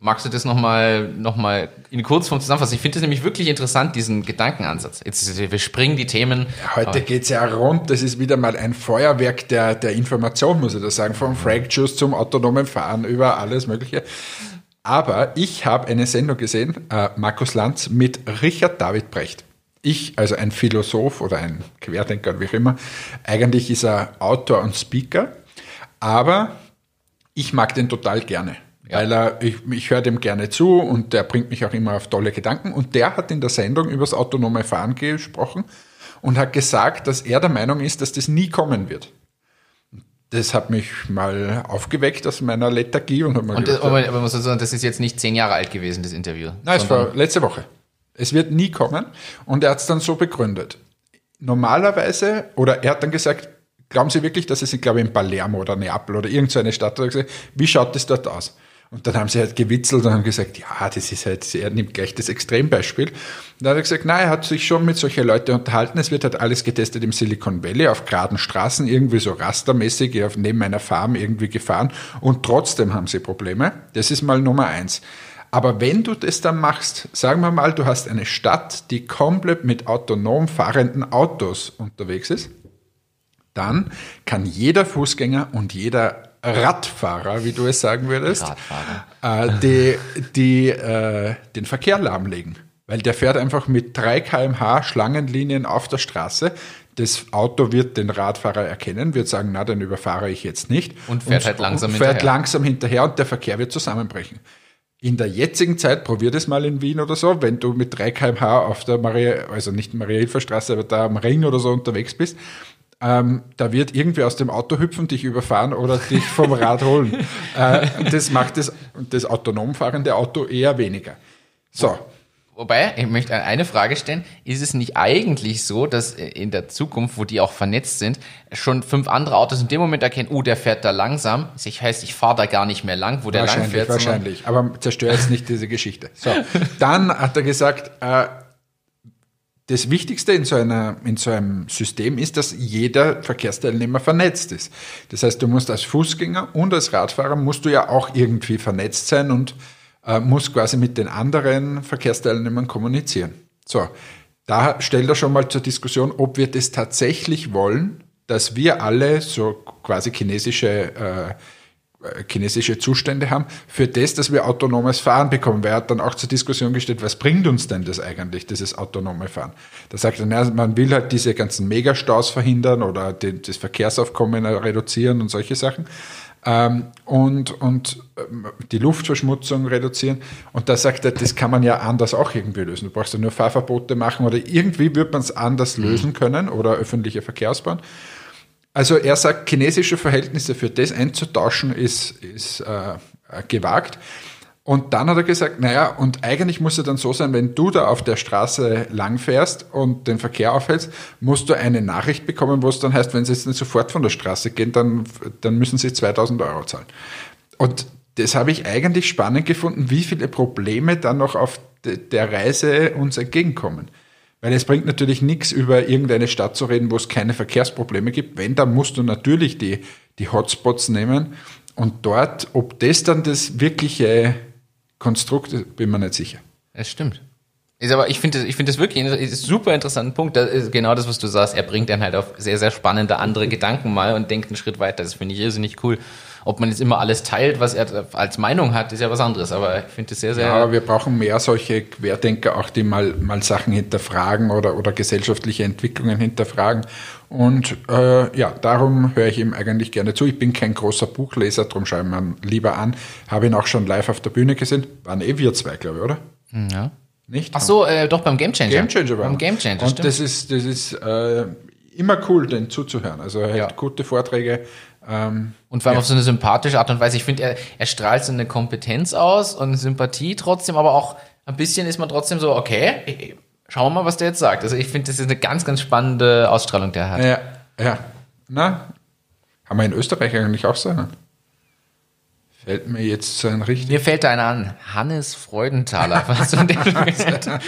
Magst du das nochmal noch mal in Kurzform zusammenfassen? Ich finde das nämlich wirklich interessant, diesen Gedankenansatz. Jetzt, wir springen die Themen. Heute geht es ja rund. Das ist wieder mal ein Feuerwerk der, der Information, muss ich da sagen. Vom Fractures zum autonomen Fahren über alles Mögliche. Aber ich habe eine Sendung gesehen, äh, Markus Lanz mit Richard David Brecht ich, also ein Philosoph oder ein Querdenker, wie auch immer, eigentlich ist er Autor und Speaker, aber ich mag den total gerne. Ja. Weil er, ich, ich höre dem gerne zu und der bringt mich auch immer auf tolle Gedanken. Und der hat in der Sendung über das autonome Fahren gesprochen und hat gesagt, dass er der Meinung ist, dass das nie kommen wird. Das hat mich mal aufgeweckt aus meiner Lethargie und hat mal und das, aber, aber man muss sagen, das ist jetzt nicht zehn Jahre alt gewesen, das Interview. Nein, es war letzte Woche. Es wird nie kommen. Und er hat es dann so begründet. Normalerweise, oder er hat dann gesagt, glauben Sie wirklich, dass es, ich glaube, in Palermo oder Neapel oder irgendeine Stadt, wie schaut das dort aus? Und dann haben sie halt gewitzelt und haben gesagt, ja, das ist halt, er nimmt gleich das Extrembeispiel. Und dann hat er gesagt, nein, er hat sich schon mit solchen Leuten unterhalten. Es wird halt alles getestet im Silicon Valley auf geraden Straßen, irgendwie so rastermäßig, neben einer Farm irgendwie gefahren. Und trotzdem haben sie Probleme. Das ist mal Nummer eins. Aber wenn du das dann machst, sagen wir mal, du hast eine Stadt, die komplett mit autonom fahrenden Autos unterwegs ist, dann kann jeder Fußgänger und jeder Radfahrer, wie du es sagen würdest, äh, die, die, äh, den Verkehr lahmlegen. Weil der fährt einfach mit 3 kmh Schlangenlinien auf der Straße. Das Auto wird den Radfahrer erkennen, wird sagen, na, dann überfahre ich jetzt nicht. Und fährt und, halt langsam und fährt hinterher. langsam hinterher und der Verkehr wird zusammenbrechen. In der jetzigen Zeit, probier das mal in Wien oder so, wenn du mit 3 kmh auf der Maria, also nicht Maria-Hilfer-Straße, aber da am Ring oder so unterwegs bist, ähm, da wird irgendwie aus dem Auto hüpfen, dich überfahren oder dich vom Rad holen. äh, das macht das, das autonom fahrende Auto eher weniger. So, Wobei, ich möchte eine Frage stellen. Ist es nicht eigentlich so, dass in der Zukunft, wo die auch vernetzt sind, schon fünf andere Autos in dem Moment erkennen, oh, der fährt da langsam. Das heißt, ich fahre da gar nicht mehr lang, wo der lang fährt. Wahrscheinlich, aber zerstör jetzt nicht diese Geschichte. So, dann hat er gesagt, äh, das Wichtigste in so, einer, in so einem System ist, dass jeder Verkehrsteilnehmer vernetzt ist. Das heißt, du musst als Fußgänger und als Radfahrer musst du ja auch irgendwie vernetzt sein und äh, muss quasi mit den anderen Verkehrsteilnehmern kommunizieren. So, da stellt er schon mal zur Diskussion, ob wir das tatsächlich wollen, dass wir alle so quasi chinesische äh, chinesische Zustände haben, für das, dass wir autonomes Fahren bekommen. Wer hat dann auch zur Diskussion gestellt, was bringt uns denn das eigentlich, dieses autonome Fahren? Da sagt er, na, man will halt diese ganzen Megastaus verhindern oder den, das Verkehrsaufkommen reduzieren und solche Sachen ähm, und, und ähm, die Luftverschmutzung reduzieren. Und da sagt er, das kann man ja anders auch irgendwie lösen. Du brauchst ja nur Fahrverbote machen oder irgendwie wird man es anders mhm. lösen können oder öffentliche Verkehrsbahn. Also er sagt, chinesische Verhältnisse für das einzutauschen ist, ist äh, gewagt. Und dann hat er gesagt, naja, und eigentlich muss es dann so sein, wenn du da auf der Straße langfährst und den Verkehr aufhältst, musst du eine Nachricht bekommen, wo es dann heißt, wenn sie jetzt nicht sofort von der Straße gehen, dann, dann müssen sie 2000 Euro zahlen. Und das habe ich eigentlich spannend gefunden, wie viele Probleme dann noch auf der Reise uns entgegenkommen. Weil es bringt natürlich nichts, über irgendeine Stadt zu reden, wo es keine Verkehrsprobleme gibt. Wenn, dann musst du natürlich die, die Hotspots nehmen. Und dort, ob das dann das wirkliche Konstrukt bin mir nicht sicher. Es stimmt. Ist aber, ich finde ich finde das wirklich ein super interessanten Punkt. Das ist genau das, was du sagst. Er bringt dann halt auf sehr, sehr spannende andere Gedanken mal und denkt einen Schritt weiter. Das finde ich irrsinnig cool. Ob man jetzt immer alles teilt, was er als Meinung hat, ist ja was anderes. Aber ich finde das sehr, sehr. Ja, aber wir brauchen mehr solche Querdenker, auch die mal, mal Sachen hinterfragen oder, oder gesellschaftliche Entwicklungen hinterfragen. Und äh, ja, darum höre ich ihm eigentlich gerne zu. Ich bin kein großer Buchleser, darum schaue ich mir lieber an. Habe ihn auch schon live auf der Bühne gesehen. Waren eh wir zwei, glaube ich, oder? Hm, ja. Nicht? Ach so, äh, doch beim Game Changer. Game Changer war Beim Game Changer, Und stimmt. das ist, das ist äh, immer cool, den zuzuhören. Also er hält Ja. gute Vorträge. Ähm, Und vor allem auf so eine sympathische Art und Weise. Ich finde, er, er strahlt so eine Kompetenz aus und Sympathie trotzdem, aber auch ein bisschen ist man trotzdem so, okay, schauen wir mal, was der jetzt sagt. Also ich finde, das ist eine ganz, ganz spannende Ausstrahlung, der er hat. ja, ja. Na, haben wir in Österreich eigentlich auch so einen? Fällt mir jetzt so ein richtig. Mir fällt einer an, Hannes Freudenthaler. Was du den gesagt hast.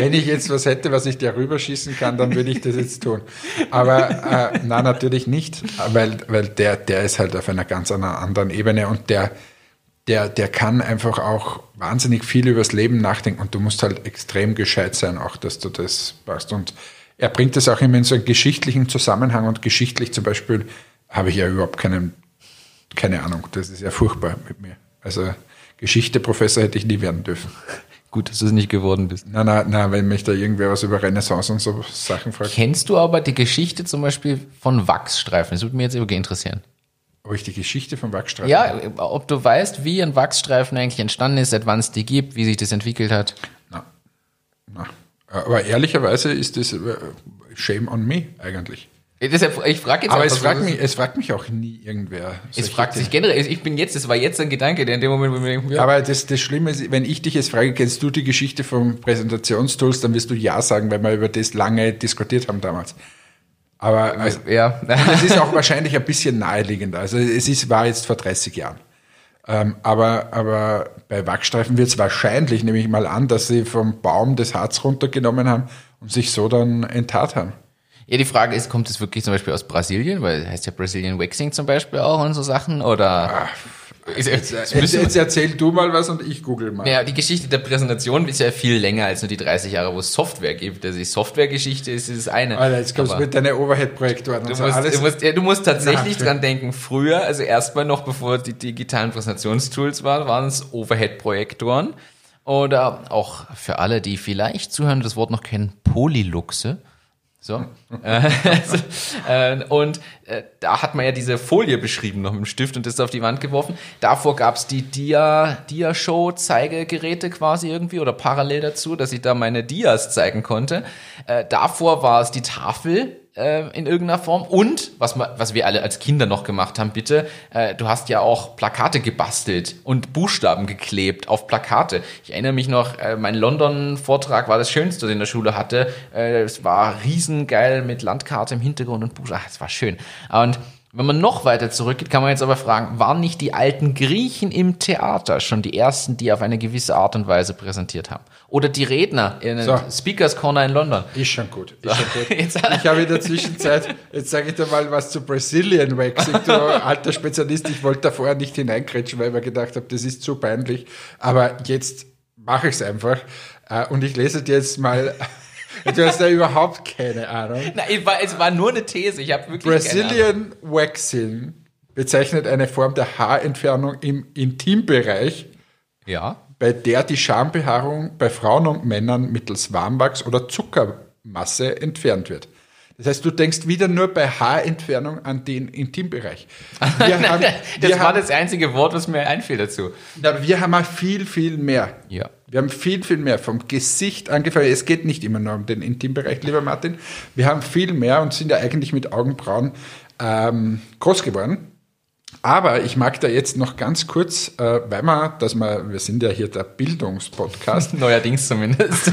Wenn ich jetzt was hätte, was ich dir rüberschießen kann, dann würde ich das jetzt tun. Aber äh, na natürlich nicht, weil, weil der, der ist halt auf einer ganz anderen anderen Ebene und der, der, der kann einfach auch wahnsinnig viel übers Leben nachdenken und du musst halt extrem gescheit sein, auch dass du das machst. Und er bringt das auch immer in so einen geschichtlichen Zusammenhang und geschichtlich zum Beispiel habe ich ja überhaupt keinen, keine Ahnung. Das ist ja furchtbar mit mir. Also Geschichte-Professor hätte ich nie werden dürfen. Gut, dass du es nicht geworden bist. Na, na, na, wenn mich da irgendwer was über Renaissance und so Sachen fragt, Kennst du aber die Geschichte zum Beispiel von Wachsstreifen? Das würde mich jetzt wirklich interessieren. ob ich die Geschichte vom Wachstreifen. Ja, ob du weißt, wie ein Wachsstreifen eigentlich entstanden ist, seit wann es die gibt, wie sich das entwickelt hat. Na, na. Aber ehrlicherweise ist das äh, Shame on me eigentlich. Deshalb, ich frage jetzt Aber es fragt, mich, es fragt mich auch nie irgendwer. Es fragt sich Dinge. generell, ich bin jetzt, das war jetzt ein Gedanke, der in dem Moment, wo wir denken, ja, Aber das, das Schlimme ist, wenn ich dich jetzt frage, kennst du die Geschichte vom Präsentationstools, dann wirst du Ja sagen, weil wir über das lange diskutiert haben damals. Aber also, ja. das ist auch wahrscheinlich ein bisschen naheliegender. Also es ist, war jetzt vor 30 Jahren. Ähm, aber, aber bei Wachstreifen wird es wahrscheinlich, nehme ich mal an, dass sie vom Baum das Harz runtergenommen haben und sich so dann enttat haben. Ja, die Frage ist, kommt es wirklich zum Beispiel aus Brasilien, weil es heißt ja Brazilian Waxing zum Beispiel auch und so Sachen, oder? Ist- es Jetzt, müssen- jetzt erzähl du mal was und ich google mal. ja, die Geschichte der Präsentation ist ja viel länger als nur die 30 Jahre, wo es Software gibt. Also die Softwaregeschichte ist das eine. Alter, jetzt kommst du mit deinen Overhead-Projektoren und Du so musst, alles. du, musst, ja, du musst tatsächlich dran denken, früher, also erstmal noch bevor die digitalen Präsentationstools waren, waren es Overhead-Projektoren. Oder auch für alle, die vielleicht zuhören, das Wort noch kennen, Polyluxe. So. Äh, und äh, da hat man ja diese Folie beschrieben noch mit dem Stift und das auf die Wand geworfen. Davor gab es die Dia, Dia-Show-Zeigegeräte quasi irgendwie oder parallel dazu, dass ich da meine Dias zeigen konnte. Äh, davor war es die Tafel äh, in irgendeiner Form und was, was wir alle als Kinder noch gemacht haben, bitte, äh, du hast ja auch Plakate gebastelt und Buchstaben geklebt auf Plakate. Ich erinnere mich noch, äh, mein London-Vortrag war das Schönste, in der Schule hatte. Äh, es war riesengeil mit Landkarte im Hintergrund und Buchstaben. Es war schön. Und wenn man noch weiter zurückgeht, kann man jetzt aber fragen, waren nicht die alten Griechen im Theater schon die ersten, die auf eine gewisse Art und Weise präsentiert haben? Oder die Redner in So. Speakers Corner in London? Ist schon gut. Ist schon gut. Jetzt- Ich habe in der Zwischenzeit, jetzt sage ich dir mal was zu Brazilian Waxing, du alter Spezialist. Ich wollte da vorher nicht hineinkretschen, weil ich mir gedacht habe, das ist zu peinlich. Aber jetzt mache ich es einfach. Äh, Und ich lese dir jetzt mal, du hast ja überhaupt keine Ahnung. Nein, es war, es war nur eine These. Ich habe wirklich. Brazilian Waxing bezeichnet eine Form der Haarentfernung im Intimbereich, Ja. Bei der die Schambehaarung bei Frauen und Männern mittels Warmwachs oder Zuckermasse entfernt wird. Das heißt, du denkst wieder nur bei Haarentfernung an den Intimbereich. Haben, Das war haben, das einzige Wort, was mir einfiel dazu. na, wir haben viel, viel mehr. Ja. Wir haben viel, viel mehr vom Gesicht angefangen. Es geht nicht immer nur um den Intimbereich, lieber Martin. Wir haben viel mehr und sind ja eigentlich mit Augenbrauen ähm, groß geworden. Aber ich mag da jetzt noch ganz kurz, äh, weil wir, dass wir, wir sind ja hier der Bildungspodcast. Neuerdings zumindest.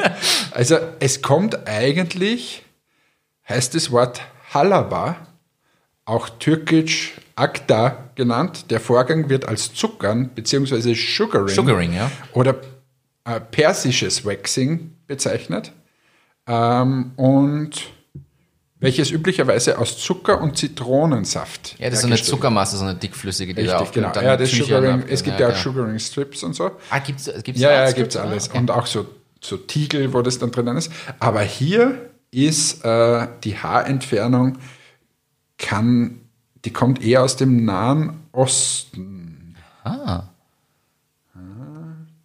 also es kommt eigentlich, heißt das Wort Halaba, auch türkisch Akta genannt. Der Vorgang wird als Zuckern bzw. Sugaring, Sugaring, ja. oder äh, persisches Waxing bezeichnet. Ähm, und welches üblicherweise aus Zucker und Zitronensaft. Ja, das ist so eine Zuckermasse, so eine dickflüssige, die da Richtig, auf genau. Ja, das Sugaring, es gibt ja, auch Sugaring Strips und so. Ah, gibt's, gibt's Ja, ja, gibt's Ah, alles. okay. Und auch so, so Tiegel, wo das dann drinnen ist. Aber hier ist äh, die Haarentfernung, kann, die kommt eher aus dem Nahen Osten. Ah.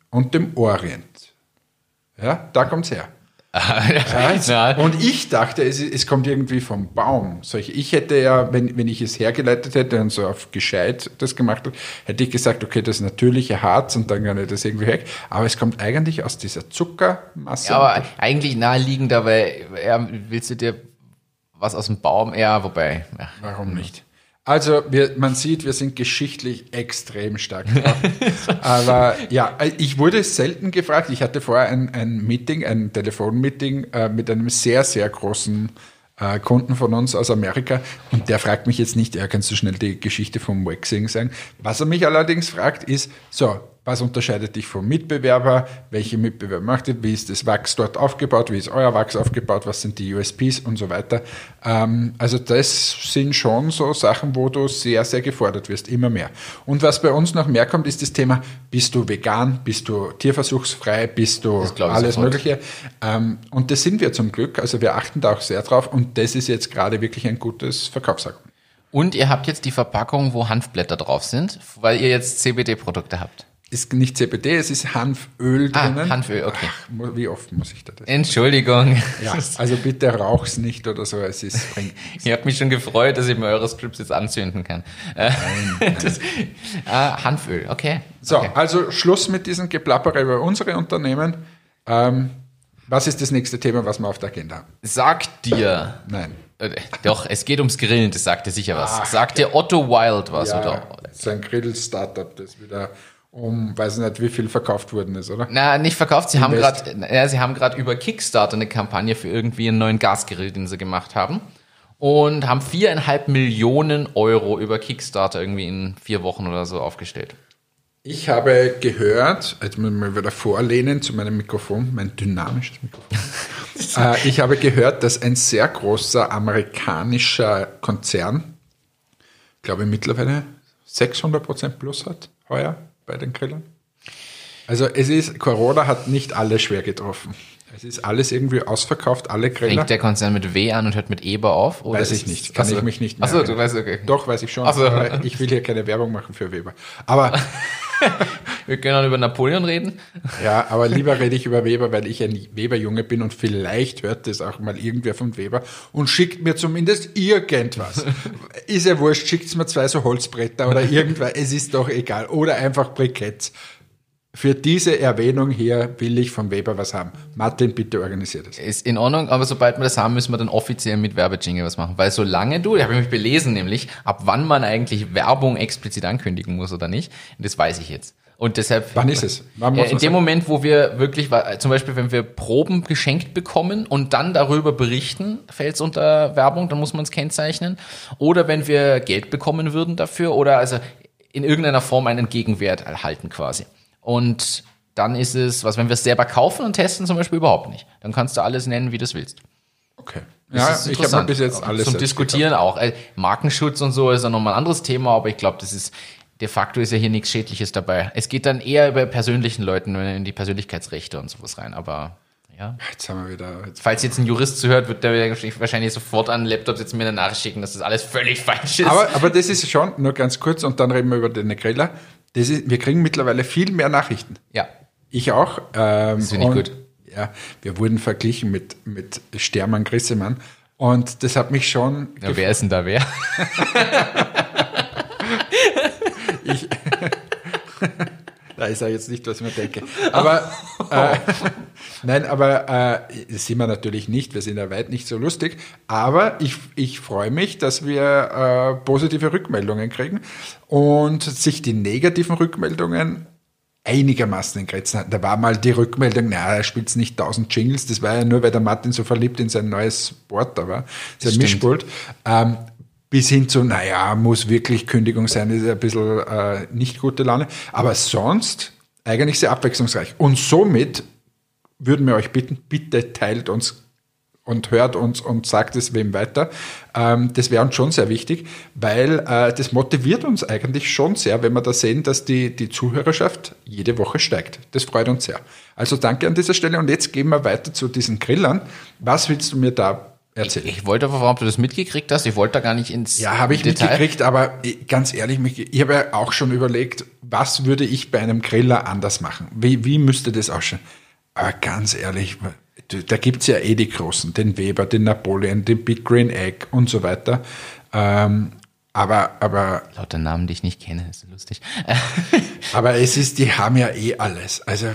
Und dem Orient. Ja, da kommt's her. Ja. Und ich dachte, es, es kommt irgendwie vom Baum. Solch, ich hätte ja, wenn, wenn ich es hergeleitet hätte und so auf gescheit das gemacht hätte, hätte ich gesagt, okay, das natürliche Harz und dann kann ich das irgendwie weg. Aber es kommt eigentlich aus dieser Zuckermasse. Ja, aber eigentlich naheliegender, weil ja, willst du dir was aus dem Baum? Ja, wobei. Ja. Warum nicht? Also, wir, man sieht, wir sind geschichtlich extrem stark. Aber ja, ich wurde selten gefragt. Ich hatte vorher ein, ein Meeting, ein Telefonmeeting äh, mit einem sehr, sehr großen äh, Kunden von uns aus Amerika. Und der fragt mich jetzt nicht, ja, kannst du schnell die Geschichte vom Waxing sagen? Was er mich allerdings fragt, ist, so, was unterscheidet dich vom Mitbewerber? Welche Mitbewerber macht ihr? Wie ist das Wachs dort aufgebaut? Wie ist euer Wachs aufgebaut? Was sind die USPs und so weiter? Ähm, also das sind schon so Sachen, wo du sehr, sehr gefordert wirst, immer mehr. Und was bei uns noch mehr kommt, ist das Thema, bist du vegan? Bist du tierversuchsfrei? Bist du alles sofort. Mögliche? Ähm, und das sind wir zum Glück. Also wir achten da auch sehr drauf. Und das ist jetzt gerade wirklich ein gutes Verkaufsargument. Und ihr habt jetzt die Verpackung, wo Hanfblätter drauf sind, weil ihr jetzt CBD-Produkte habt. Ist nicht CBD, es ist Hanföl Ah, drinnen. Hanföl, okay. Mu- Wie oft muss ich da das? Entschuldigung. Ja, also bitte rauch's nicht oder so, es ist bringt. Ihr habt mich schon gefreut, dass ich mir eure Strips jetzt anzünden kann. Äh, das, ah, Hanföl, okay. So, okay. also Schluss mit diesem Geplappere über unsere Unternehmen. Ähm, was ist das nächste Thema, was wir auf der Agenda haben? Sagt dir, Nein. äh, doch, es geht ums Grillen, das sagt dir sicher was. sagt dir Otto Wild was, Ja, oder? so ein Grill-Startup, das wieder um, weiß nicht, wie viel verkauft worden ist, oder? Na, nicht verkauft. Sie haben Invest. gerade, ja, sie haben gerade über Kickstarter eine Kampagne für irgendwie einen neuen Gasgrill, den sie gemacht haben. Und haben viereinhalb Millionen Euro über Kickstarter irgendwie in vier Wochen oder so aufgestellt. Ich habe gehört, jetzt muss ich mal wieder vorlehnen zu meinem Mikrofon, mein dynamisches Mikrofon. äh, ich habe gehört, dass ein sehr großer amerikanischer Konzern, ich glaube mittlerweile 600% plus hat, heuer bei den Grillern. Also es ist, Corona hat nicht alle schwer getroffen. Es ist alles irgendwie ausverkauft, alle Griller. Fängt der Konzern mit W an und hört mit Eber auf? Oder Weiß ich nicht, kann Achso. ich mich nicht mehr Achso, du weißt, okay. Doch, weiß ich schon. So. ich will hier keine Werbung machen für Weber. Aber Wir können auch über Napoleon reden. Ja, aber lieber rede ich über Weber, weil ich ein Weberjunge bin und vielleicht hört das auch mal irgendwer von Weber und schickt mir zumindest irgendwas. ist ja wurscht, schickt mir zwei so Holzbretter oder irgendwas, es ist doch egal. Oder einfach Briketts. Für diese Erwähnung hier will ich von Weber was haben. Martin, bitte organisiert es. Ist in Ordnung, aber sobald wir das haben, müssen wir dann offiziell mit Werbejingle was machen. Weil solange du, da habe ich mich belesen nämlich, ab wann man eigentlich Werbung explizit ankündigen muss oder nicht, das weiß ich jetzt. Und deshalb. Wann ist es? Wann muss Äh, in dem sagen? Moment, wo wir wirklich, zum Beispiel, wenn wir Proben geschenkt bekommen und dann darüber berichten, fällt es unter Werbung, dann muss man es kennzeichnen. Oder wenn wir Geld bekommen würden dafür oder also in irgendeiner Form einen Gegenwert erhalten quasi. Und dann ist es, was, wenn wir es selber kaufen und testen, zum Beispiel überhaupt nicht. Dann kannst du alles nennen, wie du es willst. Okay. Das Ja, ich habe bis jetzt alles. Zum Diskutieren auch. Äh, Markenschutz und so ist ja nochmal ein anderes Thema, aber ich glaube, das ist, de facto ist ja hier nichts Schädliches dabei. Es geht dann eher über persönlichen Leuten, in die Persönlichkeitsrechte und sowas rein, aber ja. Jetzt haben wir wieder. Jetzt Falls jetzt ein Jurist zuhört, wird der wahrscheinlich sofort an den Laptop jetzt mir eine Nachricht schicken, dass das alles völlig falsch ist. Aber, aber das ist schon, nur ganz kurz, und dann reden wir über den Griller. Das ist, wir kriegen mittlerweile viel mehr Nachrichten. ja. Ich auch. Ähm, Das finde ich gut. Ja, wir wurden verglichen mit, mit Stermann Grissemann. Und das hat mich schon. ja. Wer ist denn da wer? Ich, ich sage jetzt nicht, was ich mir denke. Aber äh, nein, aber äh, das sind wir natürlich nicht. Wir sind ja weit nicht so lustig. Aber ich, ich freue mich, dass wir äh, positive Rückmeldungen kriegen und sich die negativen Rückmeldungen einigermaßen in Grenzen halten. Da war mal die Rückmeldung, na, er spielt nicht tausend Jingles. Das war ja nur, weil der Martin so verliebt in sein neues Board da war, sein. Mischpult. Ähm, bis hin zu, naja, muss wirklich Kündigung sein, ist ein bisschen äh, nicht gute Laune. Aber sonst eigentlich sehr abwechslungsreich. Und somit würden wir euch bitten, bitte teilt uns und hört uns und sagt es wem weiter. Ähm, das wäre uns schon sehr wichtig, weil äh, das motiviert uns eigentlich schon sehr, wenn wir da sehen, dass die, die Zuhörerschaft jede Woche steigt. Das freut uns sehr. Also danke an dieser Stelle und jetzt gehen wir weiter zu diesen Grillern. Was willst du mir da erzählen? Ich wollte aber, ob du das mitgekriegt hast. Ich wollte da gar nicht ins Ja, habe ich Detail. mitgekriegt, aber ich- ganz ehrlich, ich habe ja auch schon überlegt, was würde ich bei einem Griller anders machen? Wie, wie müsste das ausschauen? Aber ganz ehrlich, da gibt's ja eh die Großen, den Weber, den Napoleon, den Big Green Egg und so weiter. Ähm, aber, aber, Lauter Namen, die ich nicht kenne, ist lustig. aber es ist, die haben ja eh alles. Also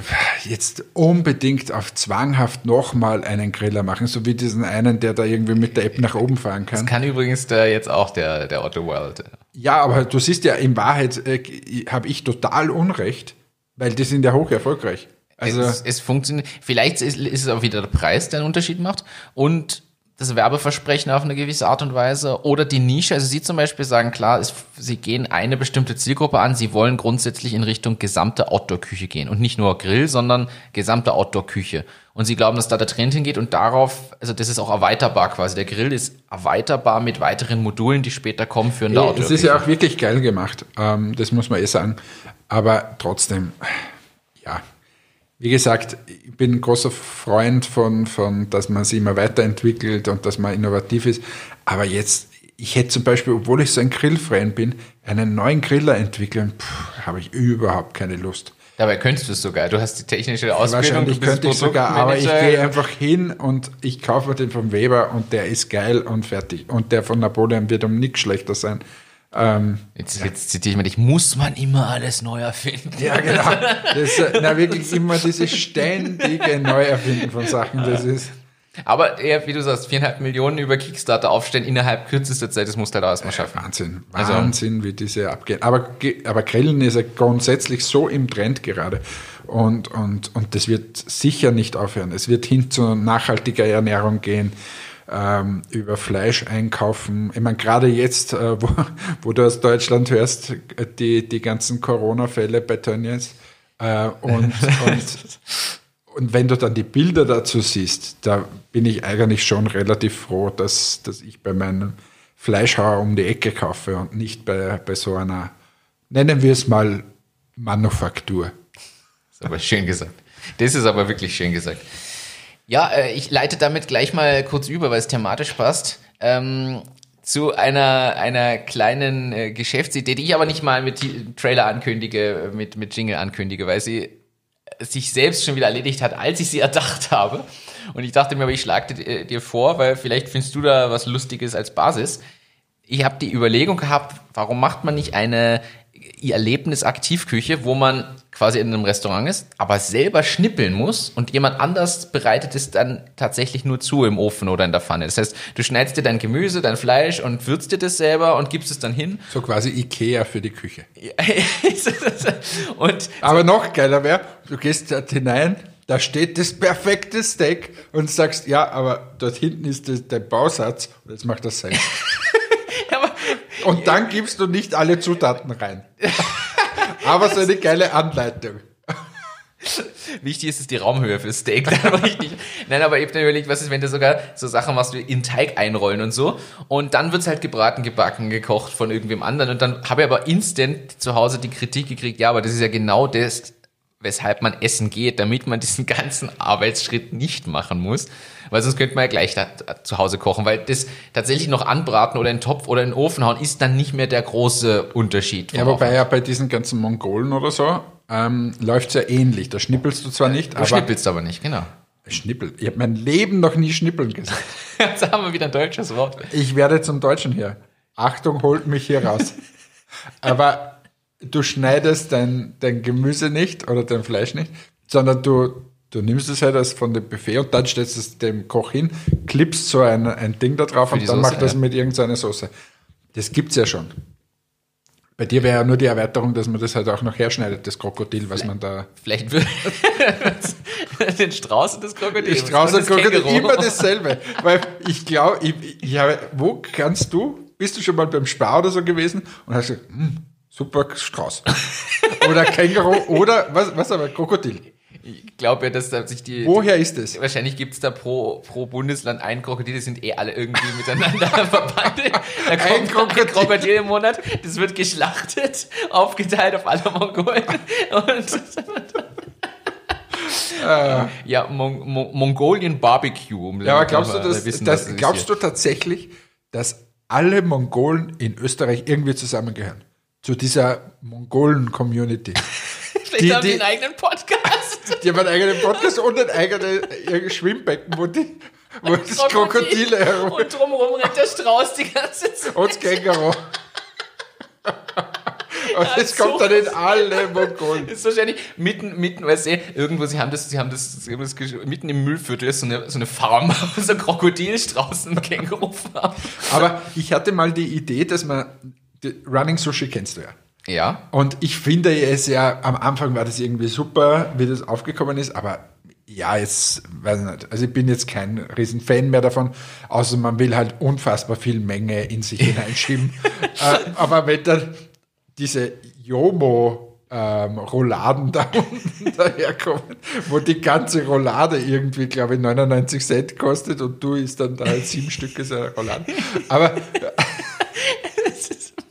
jetzt unbedingt auf zwanghaft nochmal einen Griller machen, so wie diesen einen, der da irgendwie mit der App nach oben fahren kann. Das kann übrigens der jetzt auch der, der Otto Wild. Ja, aber du siehst ja, in Wahrheit äh, habe ich total Unrecht, weil die sind ja hoch erfolgreich. Also, es, es funktioniert. Vielleicht ist, ist es auch wieder der Preis, der einen Unterschied macht. Und das Werbeversprechen auf eine gewisse Art und Weise. Oder die Nische. Also Sie zum Beispiel sagen, klar, es, Sie gehen eine bestimmte Zielgruppe an. Sie wollen grundsätzlich in Richtung gesamte Outdoor-Küche gehen. Und nicht nur Grill, sondern gesamte Outdoor-Küche. Und Sie glauben, dass da der Trend hingeht und darauf, also das ist auch erweiterbar quasi. Der Grill ist erweiterbar mit weiteren Modulen, die später kommen für eine es Outdoor-Küche. ist ja auch wirklich geil gemacht, ähm, das muss man eh sagen. Aber trotzdem, ja, wie gesagt, ich bin ein großer Freund von, von, dass man sich immer weiterentwickelt und dass man innovativ ist. Aber jetzt, ich hätte zum Beispiel, obwohl ich so ein Grillfan bin, einen neuen Griller entwickeln, pff, habe ich überhaupt keine Lust. Dabei könntest du es sogar. Du hast die technische Ausbildung. Wahrscheinlich könnte ich sogar, aber ich gehe einfach hin und ich kaufe mir den vom Weber und der ist geil und fertig. Und der von Napoleon wird um nichts schlechter sein. Ähm, Jetzt, jetzt zitiere ich mal dich, muss man immer alles neu erfinden. ja, genau. Das, äh, na, wirklich immer dieses ständige Neuerfinden von Sachen. Das ist, Aber eher, wie du sagst, viereinhalb Millionen über Kickstarter aufstellen innerhalb kürzester Zeit, das musst du halt auch erstmal schaffen. Wahnsinn. Also- Wahnsinn, wie diese abgehen. Aber, aber Grillen ist ja grundsätzlich so im Trend gerade. Und, und, und das wird sicher nicht aufhören. Es wird hin zu nachhaltiger Ernährung gehen, ähm, über Fleisch einkaufen. Ich meine, gerade jetzt, äh, wo, wo du aus Deutschland hörst, äh, die, die ganzen Corona-Fälle bei Tönnies. Äh, und, und, und wenn du dann die Bilder dazu siehst, da bin ich eigentlich schon relativ froh, dass, dass ich bei meinem Fleischhauer um die Ecke kaufe und nicht bei, bei so einer, nennen wir es mal, Manufaktur. ist aber schön gesagt. Das ist aber wirklich schön gesagt. Ja, äh, ich leite damit gleich mal kurz über, weil es thematisch passt. Ähm, zu einer, einer kleinen äh, Geschäftsidee, die ich aber nicht mal mit Trailer ankündige, äh, mit, mit Jingle ankündige, weil sie sich selbst schon wieder erledigt hat, als ich sie erdacht habe. Und ich dachte mir, aber ich schlage dir, dir vor, weil vielleicht findest du da was Lustiges als Basis. Ich habe die Überlegung gehabt, warum macht man nicht eine Erlebnis-Aktivküche, wo man quasi in einem Restaurant ist, aber selber schnippeln muss und jemand anders bereitet es dann tatsächlich nur zu im Ofen oder in der Pfanne. Das heißt, du schneidest dir dein Gemüse, dein Fleisch und würzt dir das selber und gibst es dann hin. So quasi Ikea für die Küche. und Aber noch geiler wäre, du gehst dort hinein, da steht das perfekte Steak und sagst, ja, aber dort hinten ist das, der Bausatz und jetzt macht das sein. Und dann gibst du nicht alle Zutaten rein. Aber so eine geile Anleitung. Wichtig ist es die Raumhöhe fürs Steak, dann richtig. Nein, aber mir überlegt, was ist, wenn du sogar so Sachen machst wie in Teig einrollen und so. Und dann wird's halt gebraten, gebacken, gekocht von irgendwem anderen. Und dann habe ich aber instant zu Hause die Kritik gekriegt, ja, aber das ist ja genau das, weshalb man essen geht, damit man diesen ganzen Arbeitsschritt nicht machen muss. Weil sonst könnte man ja gleich da, zu Hause kochen, weil das tatsächlich noch anbraten oder in den Topf oder in den Ofen hauen, ist dann nicht mehr der große Unterschied. Ja, wobei ja bei diesen ganzen Mongolen oder so ähm, läuft's ja ähnlich. Da schnippelst du zwar nicht, Du aber schnippelst aber nicht, genau. Schnippel. Ich habe mein Leben noch nie schnippeln gesagt. Jetzt haben wir wieder ein deutsches Wort. Ich werde zum Deutschen hier. Achtung, holt mich hier raus. Aber du schneidest dein, dein Gemüse nicht oder dein Fleisch nicht, sondern du, du nimmst es halt von dem Buffet und dann stellst es dem Koch hin, klippst so ein, ein Ding da drauf und die dann Soße, macht das ja. mit irgendeiner Soße. Das gibt's ja schon. Bei dir wäre ja nur die Erweiterung, dass man das halt auch noch herschneidet, das Krokodil, was man da. Vielleicht würde den Strauß und das Krokodil. Ich Strauß und das Krokodil Känguru. immer dasselbe. Weil ich glaube, ich, ich wo kannst du, bist du schon mal beim Spar oder so gewesen und hast gesagt, hm, super Strauß. oder Känguru oder was, was aber, Krokodil. Ich glaube ja, dass da sich die. Woher ist es? Wahrscheinlich gibt's da pro, pro Bundesland ein Krokodil, die sind eh alle irgendwie miteinander verbandelt. Da kommt Krokodil. ein Krokodil im Monat, das wird geschlachtet, aufgeteilt auf alle Mongolen. Und ja, Mon Mon Mongolian Barbecue. Um Ja, aber glaubst du, dass, wissen, dass, was glaubst du tatsächlich, dass alle Mongolen in Österreich irgendwie zusammengehören? Zu dieser Mongolen-Community. Vielleicht die- haben die einen eigenen Podcast. Die haben einen eigenen Podcast und ein eigenes Schwimmbecken, wo, die, wo das Krokodile herum Und drumherum rennt der Strauß die ganze Zeit. und das Känguru. Und so. kommt dann in alle Mongolen. ist wahrscheinlich mitten, mitten, weißt du, irgendwo, sie haben das, sie haben das, sie haben das mitten im Müllviertel ist so eine, so eine Farm, so ein Krokodilstraußen, Kängurufarm. Aber ich hatte mal die Idee, dass man, Running Sushi kennst du ja. Ja. Und ich finde es ja, am Anfang war das irgendwie super, wie das aufgekommen ist, aber ja, jetzt, weiß ich nicht. Also ich bin jetzt kein riesen Fan mehr davon, außer man will halt unfassbar viel Menge in sich hineinschieben. äh, aber wenn dann diese Jomo ähm, Rouladen da unten daherkommen, wo die ganze Roulade irgendwie, glaube ich, 99 Cent kostet und du isst dann da sieben Stücke so eine Roulade. Aber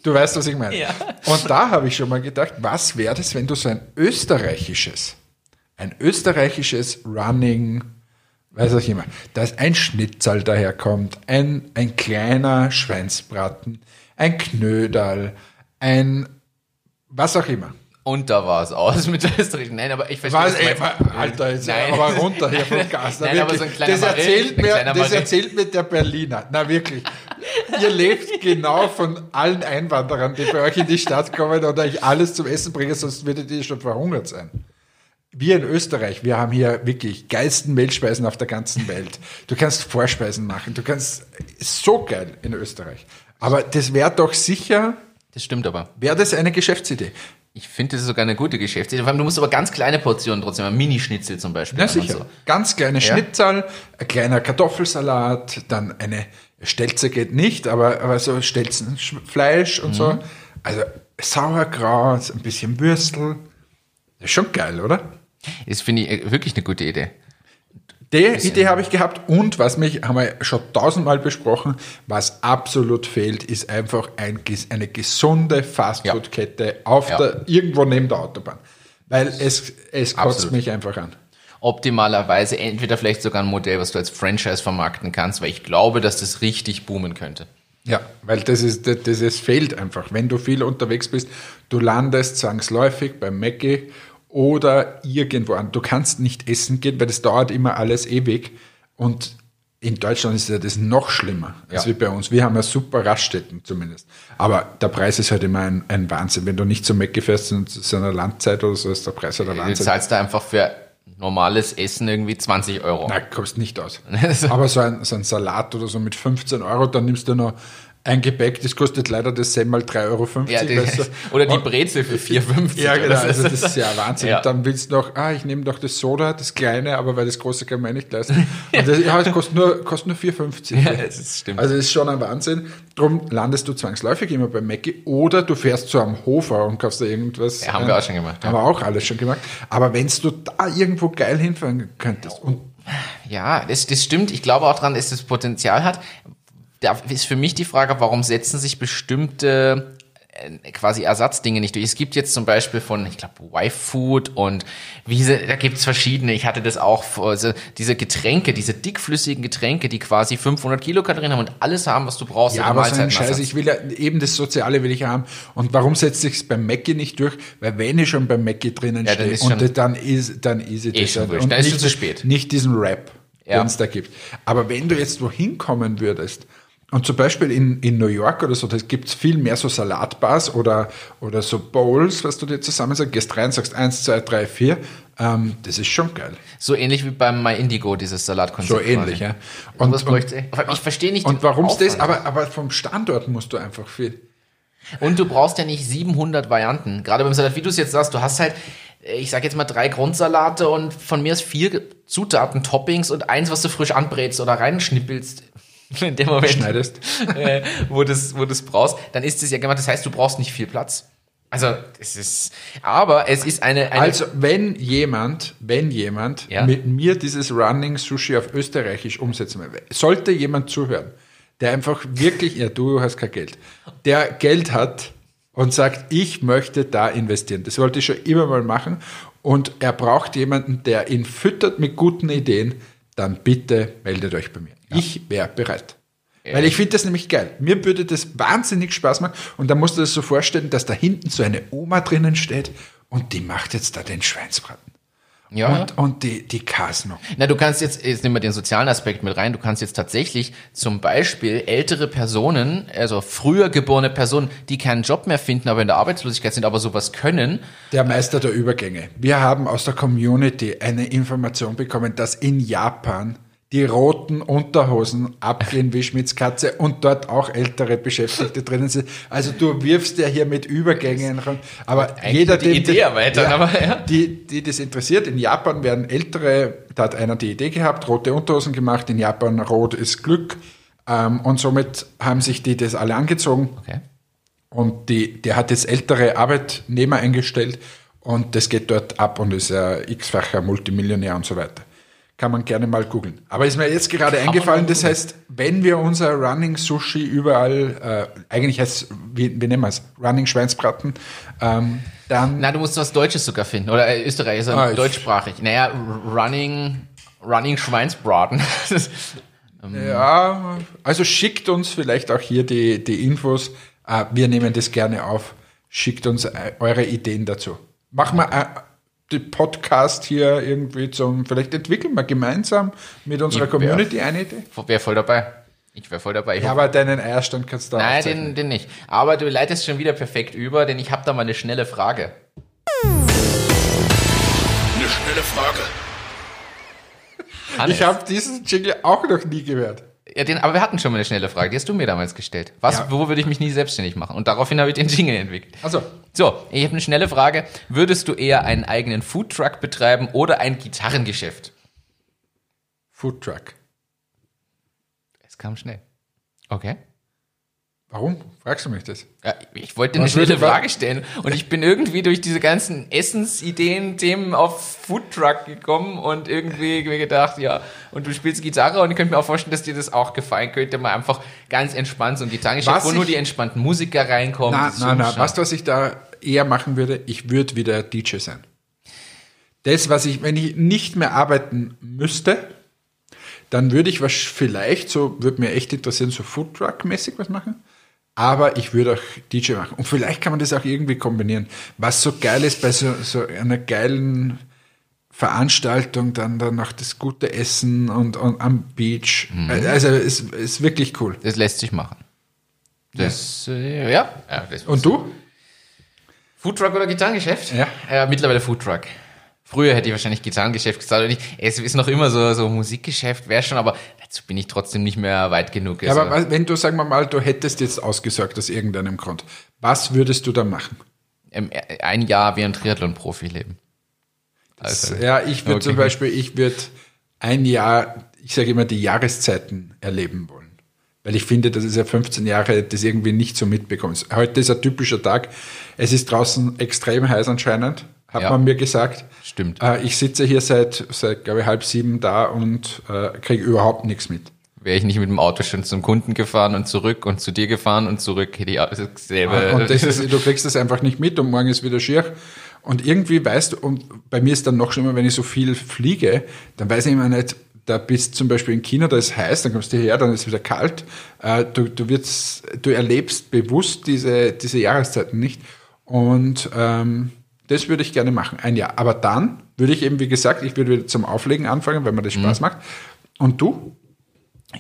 du weißt, was ich meine. Ja. Und da habe ich schon mal gedacht, was wäre das, wenn du so ein österreichisches, ein österreichisches Running, weiß ich immer, dass ein Schnitzel daherkommt, ein, ein kleiner Schweinsbraten, ein Knödel, ein was auch immer. Und da war es aus mit der österreichischen. Nein, aber ich verstehe Was, ey. Alter, jetzt Nein. aber runter hier vom Gas. Na, Nein, aber so ein kleiner das, erzählt ein mir, kleiner das erzählt mir der Berliner. Na wirklich. Ihr lebt genau von allen Einwanderern, die bei euch in die Stadt kommen und euch alles zum Essen bringen, sonst würdet ihr schon verhungert sein. Wir in Österreich, wir haben hier wirklich geilsten Weltspeisen auf der ganzen Welt. Du kannst Vorspeisen machen, du kannst, ist so geil in Österreich. Aber das wäre doch sicher, Das stimmt aber. wäre das eine Geschäftsidee. Ich finde, das ist sogar eine gute Geschäftsidee. Vor allem, du musst aber ganz kleine Portionen trotzdem haben. Mini-Schnitzel zum Beispiel. Ja, sicher. So. Ganz kleine Schnitzel, ein kleiner Kartoffelsalat, dann eine Stelze geht nicht, aber, aber so Stelzenfleisch und Mhm. so. Also Sauerkraut, ein bisschen Würstel. Das ist schon geil, oder? Das finde ich äh, wirklich eine gute Idee. Die Idee habe ich gehabt und was mich, haben wir schon tausendmal besprochen, was absolut fehlt, ist einfach ein, eine gesunde Fastfood-Kette auf Ja. der, irgendwo neben der Autobahn. Weil es, es kotzt mich einfach an. Optimalerweise entweder vielleicht sogar ein Modell, was du als Franchise vermarkten kannst, weil ich glaube, dass das richtig boomen könnte. Ja, weil das ist, das, das es fehlt einfach. Wenn du viel unterwegs bist, du landest zwangsläufig beim Mackie oder irgendwo an. Du kannst nicht essen gehen, weil das dauert immer alles ewig. Und in Deutschland ist ja das noch schlimmer als Ja. wie bei uns. Wir haben ja super Raststätten zumindest. Aber der Preis ist halt immer ein, ein Wahnsinn. Wenn du nicht zum Mackie fährst in so einer Landzeit oder so, ist der Preis halt ein Du zahlst da einfach für normales Essen irgendwie 20 Euro. Nein, kostet nicht aus. Aber so ein, so ein Salat oder so mit 15 Euro, dann nimmst du noch ein Gebäck, das kostet leider das Semmel 3,50 Euro. Ja, die, weißt du. oder die Brezel für 4,50. Ja, genau, Das also ist- das ist ja Wahnsinn. Ja. Dann willst du noch, ah, ich nehme doch das Soda, das kleine, aber weil das große kann man nicht leisten. Und das, ja, das kostet nur, kostet nur 4,50. Ja, das ist- stimmt. Also das ist schon ein Wahnsinn. Drum landest du zwangsläufig immer bei Mackie oder du fährst zu einem Hofer und kaufst da irgendwas. Ja, haben wir auch schon gemacht, Haben ja. wir auch alles schon gemacht. Aber wenn du da irgendwo geil hinfahren könntest und Ja, das, das stimmt. Ich glaube auch dran, dass das Potenzial hat. Da ist für mich die Frage, warum setzen sich bestimmte äh, quasi Ersatzdinge nicht durch. Es gibt jetzt zum Beispiel von, ich glaube, Y-Food und wie sie, da gibt's verschiedene. Ich hatte das auch, vor- also diese Getränke, diese dickflüssigen Getränke, die quasi 500 Kilokalorien haben und alles haben, was du brauchst. Ja, aber so ein. Scheiß, ich will ja, eben das Soziale will ich haben. Und warum setzt sich's beim Mackie nicht durch? Weil wenn ich schon beim Mackie drinnen Ja, dann stehe ist und schon- das- dann ist, dann ist es Eh schon. Und Dann ist nicht, schon zu spät. Nicht diesen Rap, Ja. den es da gibt. Aber wenn du jetzt wohin kommen würdest Und zum Beispiel in, in New York oder so, da gibt es viel mehr so Salatbars oder, oder so Bowls, was du dir zusammen sagst, gehst rein, sagst eins, zwei, drei, vier. Ähm, das ist schon geil. So ähnlich wie beim My Indigo, dieses Salatkonzept. So ähnlich, quasi. ja. Und, Und, und, und, ich verstehe nicht. und warum es das, aber, aber vom Standort musst du einfach viel. Und du brauchst ja nicht 700 Varianten. Gerade beim Salat, wie du es jetzt sagst, du hast halt, ich sag jetzt mal drei Grundsalate und von mir ist vier Zutaten, Toppings und eins, was du frisch anbrätst oder reinschnippelst. In dem Moment, Schneidest. äh, wo du es wo du's brauchst, dann ist es ja gemacht. Das heißt, du brauchst nicht viel Platz. Also, es ist, aber es ist eine, eine Also, wenn jemand, wenn jemand Ja. mit mir dieses Running Sushi auf Österreichisch umsetzen will, sollte jemand zuhören, der einfach wirklich, ja, du hast kein Geld, der Geld hat und sagt, ich möchte da investieren. Das wollte ich schon immer mal machen. Und er braucht jemanden, der ihn füttert mit guten Ideen, dann bitte meldet euch bei mir. Ich wäre bereit. Weil ich finde das nämlich geil. Mir würde das wahnsinnig Spaß machen. Und da musst du dir das so vorstellen, dass da hinten so eine Oma drinnen steht und die macht jetzt da den Schweinsbraten. ja. Und, und die, die Kasno. Na, du kannst jetzt, jetzt nehmen wir den sozialen Aspekt mit rein, du kannst jetzt tatsächlich zum Beispiel ältere Personen, also früher geborene Personen, die keinen Job mehr finden, aber in der Arbeitslosigkeit sind, aber sowas können, Der Meister der Übergänge. Wir haben aus der Community eine Information bekommen, dass in Japan die roten Unterhosen abgehen wie Schmitz Katze und dort auch ältere Beschäftigte drinnen sind. Also du wirfst ja hier mit Übergängen ran. Aber jeder, die Idee erweitern, aber ja. die, die das interessiert, in Japan werden ältere, da hat einer die Idee gehabt, rote Unterhosen gemacht, in Japan rot ist Glück. Ähm, und somit haben sich die das alle angezogen. okay. Und die, der hat jetzt ältere Arbeitnehmer eingestellt und das geht dort ab und ist ein x-facher Multimillionär und so weiter. Kann man gerne mal googeln. Aber ist mir jetzt gerade eingefallen, das heißt, wenn wir unser Running Sushi überall, äh, eigentlich heißt wie, wie nennen wir es? Running Schweinsbraten, ähm, dann Na, du musst was Deutsches sogar finden. Oder äh, Österreich ist ja Ah, deutschsprachig. Naja, Running, Running Schweinsbraten. Ist- Ja, also schickt uns vielleicht auch hier die, die Infos. Äh, wir nehmen das gerne auf. Schickt uns äh, eure Ideen dazu. Machen wir äh, Podcast hier irgendwie zum, vielleicht entwickeln wir gemeinsam mit unserer Ich wär- Community eine Idee. Wäre voll dabei. Ich wäre voll dabei. Ich Ja, aber deinen Eierstand kannst du da Nein, aufzeichnen. den, den nicht. Aber du leitest schon wieder perfekt über, denn ich habe da mal eine schnelle Frage. Eine schnelle Frage. Hannes, Ich habe diesen Jingle auch noch nie gehört. Ja, den, aber wir hatten schon mal eine schnelle Frage, die hast du mir damals gestellt. Was, Ja. wo würde ich mich nie selbstständig machen? Und daraufhin habe ich den Jingle entwickelt. Also, So, ich habe eine schnelle Frage. Würdest du eher einen eigenen Foodtruck betreiben oder ein Gitarrengeschäft? Foodtruck. Es kam schnell. Okay. Warum? Fragst du mich das? Ja, ich wollte eine schnelle Frage stellen und ich bin irgendwie durch diese ganzen Essensideen, Themen auf Foodtruck gekommen und irgendwie mir gedacht, ja, und du spielst Gitarre und ich könnte mir auch vorstellen, dass dir das auch gefallen könnte, mal einfach ganz entspannt so ein Gitarrengeschäft, Was wo nur ich- die entspannten Musiker reinkommen. Na, na, Zumschauen. weißt du, was ich da eher machen würde? Ich würde wieder DJ sein. Das, was ich, wenn ich nicht mehr arbeiten müsste, dann würde ich was vielleicht so, würde mir echt interessieren, so Foodtruck-mäßig was machen. Aber ich würde auch DJ machen. Und vielleicht kann man das auch irgendwie kombinieren. Was so geil ist bei so, so einer geilen Veranstaltung, dann, dann noch das gute Essen und, und am Beach. Also, es ist wirklich cool. Das lässt sich machen. Das, äh, ja. ja das Und du? Foodtruck oder Gitarrengeschäft? Ja. Äh, mittlerweile Foodtruck. Früher hätte ich wahrscheinlich Gitarrengeschäft gesagt. Ich, es ist noch immer so, so Musikgeschäft, wäre schon, aber dazu bin ich trotzdem nicht mehr weit genug. Ja, Also, aber wenn du, sagen wir mal, du hättest jetzt ausgesorgt aus irgendeinem Grund, was würdest du da machen? ähm, ein Jahr wie ein Triathlon-Profi leben. Also, ja, ich würde okay. zum Beispiel, ich würde ein Jahr, ich sage immer, die Jahreszeiten erleben wollen. Weil ich finde, dass es ja 15 Jahre das irgendwie nicht so mitbekommst. Heute ist ein typischer Tag. Es ist draußen extrem heiß anscheinend, hat Ja. man mir gesagt. Stimmt. Äh, ich sitze hier seit, seit glaube ich, halb sieben da und äh, kriege überhaupt nichts mit. Wäre ich nicht mit dem Auto schon zum Kunden gefahren und zurück und zu dir gefahren und zurück, hätte ich auch dasselbe. Und das ist, du kriegst das einfach nicht mit und morgen ist wieder schier. Und irgendwie weißt du, und bei mir ist dann noch schlimmer, wenn ich so viel fliege, dann weiß ich immer nicht, da bist zum Beispiel in China, da ist heiß, dann kommst du hierher, dann ist es wieder kalt. Äh, Du, du, wirst, du erlebst bewusst diese, diese Jahreszeiten nicht. Und ähm, das würde ich gerne machen, ein Jahr. Aber dann würde ich eben, wie gesagt, ich würde wieder zum Auflegen anfangen, weil mir das Spaß macht. Und du?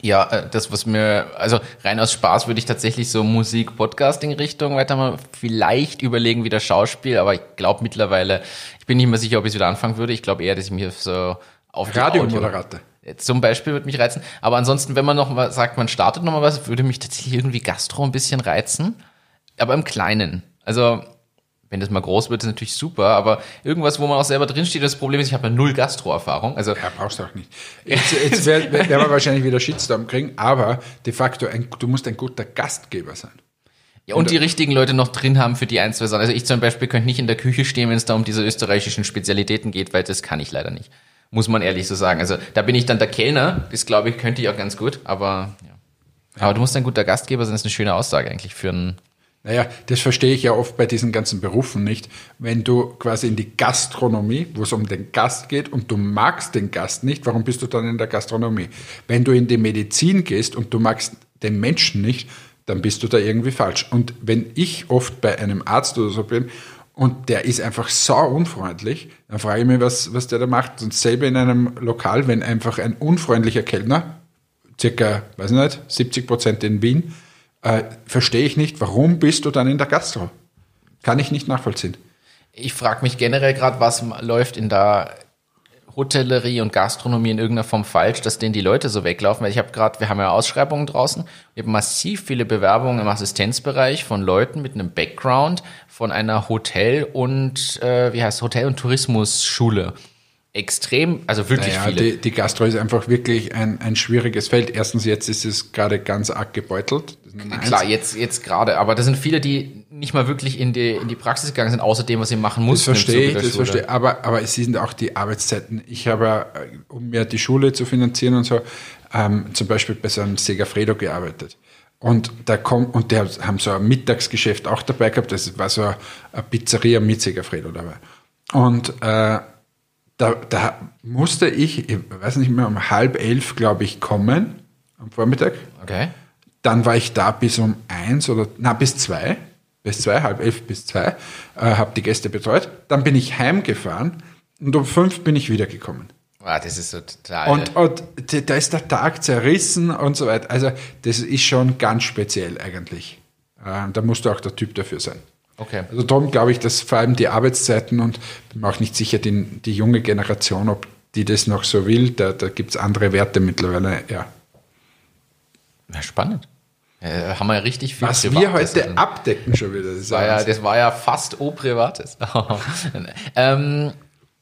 Ja, äh, das, was mir, also rein aus Spaß würde ich tatsächlich so Musik-Podcasting-Richtung weiter mal vielleicht überlegen, wieder Schauspiel, aber ich glaube mittlerweile, ich bin nicht mehr sicher, ob ich es wieder anfangen würde. Ich glaube eher, dass ich mir so auf Radiomoderator. Zum Beispiel würde mich reizen. Aber ansonsten, wenn man noch mal sagt, man startet noch mal was, würde mich tatsächlich irgendwie Gastro ein bisschen reizen. Aber im Kleinen. Also, wenn das mal groß wird, ist natürlich super. Aber irgendwas, wo man auch selber drinsteht, das Problem ist, ich habe ja null Gastro-Erfahrung. Also, Ja, brauchst du auch nicht. Jetzt, jetzt werden werd wir wahrscheinlich wieder Shitstorm kriegen, aber de facto, ein, du musst ein guter Gastgeber sein. ja, und die richtigen Leute noch drin haben für die ein, zwei Sachen. Also ich zum Beispiel könnte nicht in der Küche stehen, wenn es da um diese österreichischen Spezialitäten geht, weil das kann ich leider nicht. Muss man ehrlich so sagen. Also da bin ich dann der Kellner. Das glaube ich, könnte ich auch ganz gut. Aber ja. Aber du musst ein guter Gastgeber sein, das ist eine schöne Aussage eigentlich für einen Naja, das verstehe ich ja oft bei diesen ganzen Berufen nicht. Wenn du quasi in die Gastronomie, wo es um den Gast geht und du magst den Gast nicht, warum bist du dann in der Gastronomie? Wenn du in die Medizin gehst und du magst den Menschen nicht, dann bist du da irgendwie falsch. Und wenn ich oft bei einem Arzt oder so bin und der ist einfach sau unfreundlich, dann frage ich mich, was, was der da macht. Und selber in einem Lokal, wenn einfach ein unfreundlicher Kellner, circa, weiß ich nicht, 70 Prozent in Wien, äh, verstehe ich nicht, warum bist du dann in der Gastro? Kann ich nicht nachvollziehen. Ich frage mich generell gerade, was läuft in der Hotellerie und Gastronomie in irgendeiner Form falsch, dass denen die Leute so weglaufen. Weil ich habe gerade, wir haben ja Ausschreibungen draußen, wir haben massiv viele Bewerbungen im Assistenzbereich von Leuten mit einem Background von einer Hotel- und, äh, wie heißt Hotel- und Tourismusschule. Extrem, also wirklich Naja, viele. die, die Gastro ist einfach wirklich ein, ein schwieriges Feld. Erstens, jetzt ist es gerade ganz arg gebeutelt. Das. Klar, jetzt, jetzt gerade, aber das sind viele, die nicht mal wirklich in die, in die Praxis gegangen sind, außer dem, was sie machen Das mussten. im verstehe ich, das verstehe ich. Aber, aber es sind auch die Arbeitszeiten. Ich habe, äh, um mir die Schule zu finanzieren und so, ähm, zum Beispiel bei so einem Segafredo gearbeitet. Und da kommt, und der haben so ein Mittagsgeschäft auch dabei gehabt. Das war so eine Pizzeria mit Segafredo dabei. Und äh, da, da musste ich, ich weiß nicht mehr, um halb elf, glaube ich, kommen am Vormittag. Okay. Dann war ich da bis um eins oder, na, bis zwei, bis zwei, halb elf bis zwei, äh, habe die Gäste betreut. Dann bin ich heimgefahren und um fünf bin ich wiedergekommen. Ah, das ist so total. Und, und da ist der Tag zerrissen und so weiter. Also das ist schon ganz speziell eigentlich. Äh, da musst du auch der Typ dafür sein. okay. Also darum glaube ich, dass vor allem die Arbeitszeiten und bin mir auch nicht sicher, die, die junge Generation, ob die das noch so will, da, da gibt es andere Werte mittlerweile, ja. Ja, spannend. Äh, haben wir ja richtig viel Was wir Privates. heute Also, abdecken schon wieder. Das war ja, das war ja fast O-Privates. ähm,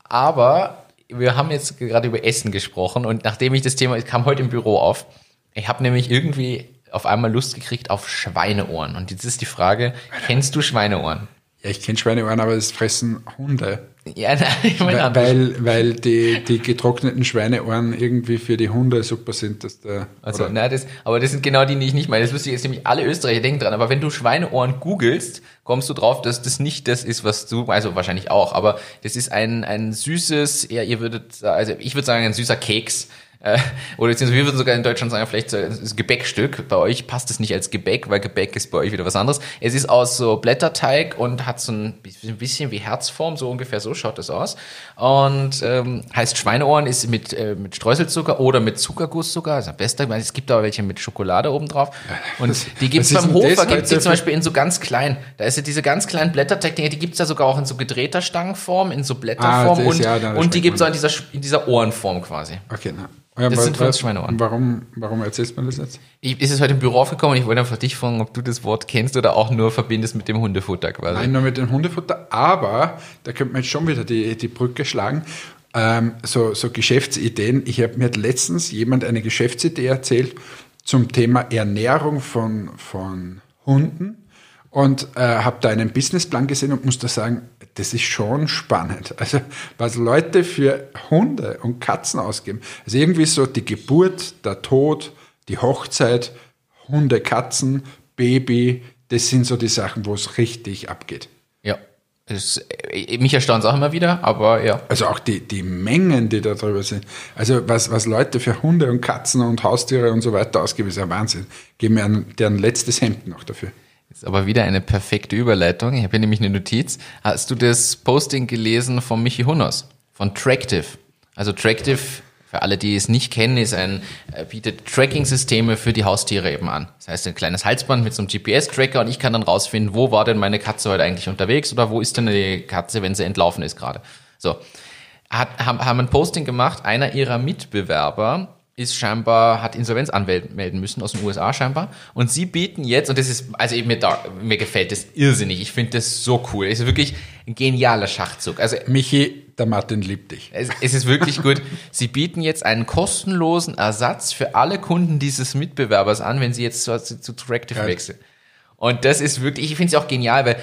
aber wir haben jetzt gerade über Essen gesprochen und nachdem ich das Thema, es kam heute im Büro auf, ich habe nämlich irgendwie auf einmal Lust gekriegt auf Schweineohren. Und jetzt ist die Frage, kennst du Schweineohren? Ja, ich kenne Schweineohren, aber das fressen Hunde. Ja, nein, ich meine, Weil, weil, weil die, die getrockneten Schweineohren irgendwie für die Hunde super sind. Dass der, Also, oder- na, das, aber das sind genau die, die ich nicht meine. Das lustige ist nämlich, alle Österreicher denken dran. Aber wenn du Schweineohren googelst, kommst du drauf, dass das nicht das ist, was du, also wahrscheinlich auch, aber das ist ein, ein süßes, ja, ihr würdet, also ich würde sagen, ein süßer Keks. Äh, oder beziehungsweise wir würden sogar in Deutschland sagen, vielleicht ein Gebäckstück. Bei euch passt es nicht als Gebäck, weil Gebäck ist bei euch wieder was anderes. Es ist aus so Blätterteig und hat so ein bisschen- wie Herzform, so ungefähr so schaut es aus. Und ähm, heißt Schweineohren, ist mit, äh, mit Streuselzucker oder mit Zuckerguss sogar, also am besten. Ich meine, Es gibt aber welche mit Schokolade oben drauf. Und die gibt's was ist beim das Hofer, gibt's die heute zum Beispiel in so ganz klein. Da ist ja diese ganz kleinen Blätterteig-Dinger, die gibt's da sogar auch in so gedrehter Stangenform, in so Blätterform Ah, das, und, ja, und die schmeckt gibt's auch in dieser, in dieser Ohrenform quasi. Okay, na. Ja, Das sind für uns Schweineohren. Warum, warum erzählst du mir das jetzt? Ich, ist es heute im Büro aufgekommen und ich wollte einfach dich fragen, ob du das Wort kennst oder auch nur verbindest mit dem Hundefutter quasi. Nein, nur mit dem Hundefutter, aber da könnte man jetzt schon wieder die, die Brücke schlagen. Ähm, so, so Geschäftsideen. Ich habe mir hat letztens jemand eine Geschäftsidee erzählt zum Thema Ernährung von, von Hunden und äh, habe da einen Businessplan gesehen und muss da sagen, das ist schon spannend. Also was Leute für Hunde und Katzen ausgeben. Also irgendwie so die Geburt, der Tod, die Hochzeit, Hunde, Katzen, Baby, das sind so die Sachen, wo es richtig abgeht. Ja. Es, äh, mich erstaunt es auch immer wieder, aber ja. Also auch die, die Mengen, die da drüber sind. Also was, was Leute für Hunde und Katzen und Haustiere und so weiter ausgeben, ist ja Wahnsinn. Geben mir deren letztes Hemd noch dafür. Ist aber wieder eine perfekte Überleitung. Ich habe hier nämlich eine Notiz. Hast du das Posting gelesen von Michi Hunners? Von Tractive. Also Tractive Für alle, die es nicht kennen, ist ein, äh, bietet Tracking-Systeme für die Haustiere eben an. Das heißt, ein kleines Halsband mit so einem GPS-Tracker und ich kann dann rausfinden, wo war denn meine Katze heute eigentlich unterwegs oder wo ist denn die Katze, wenn sie entlaufen ist gerade. So. Hat, haben, haben ein Posting gemacht, einer ihrer Mitbewerber ist scheinbar, hat Insolvenz anmelden müssen aus den USA scheinbar. Und sie bieten jetzt, und das ist, also eben mir, da, mir gefällt das irrsinnig. Ich finde das so cool. Es ist wirklich ein genialer Schachzug. Also Michi, der Martin liebt dich. es, es ist wirklich gut. Sie bieten jetzt einen kostenlosen Ersatz für alle Kunden dieses Mitbewerbers an, wenn sie jetzt zu, zu Tractive Geil. wechseln. Und das ist wirklich, ich finde es auch genial, weil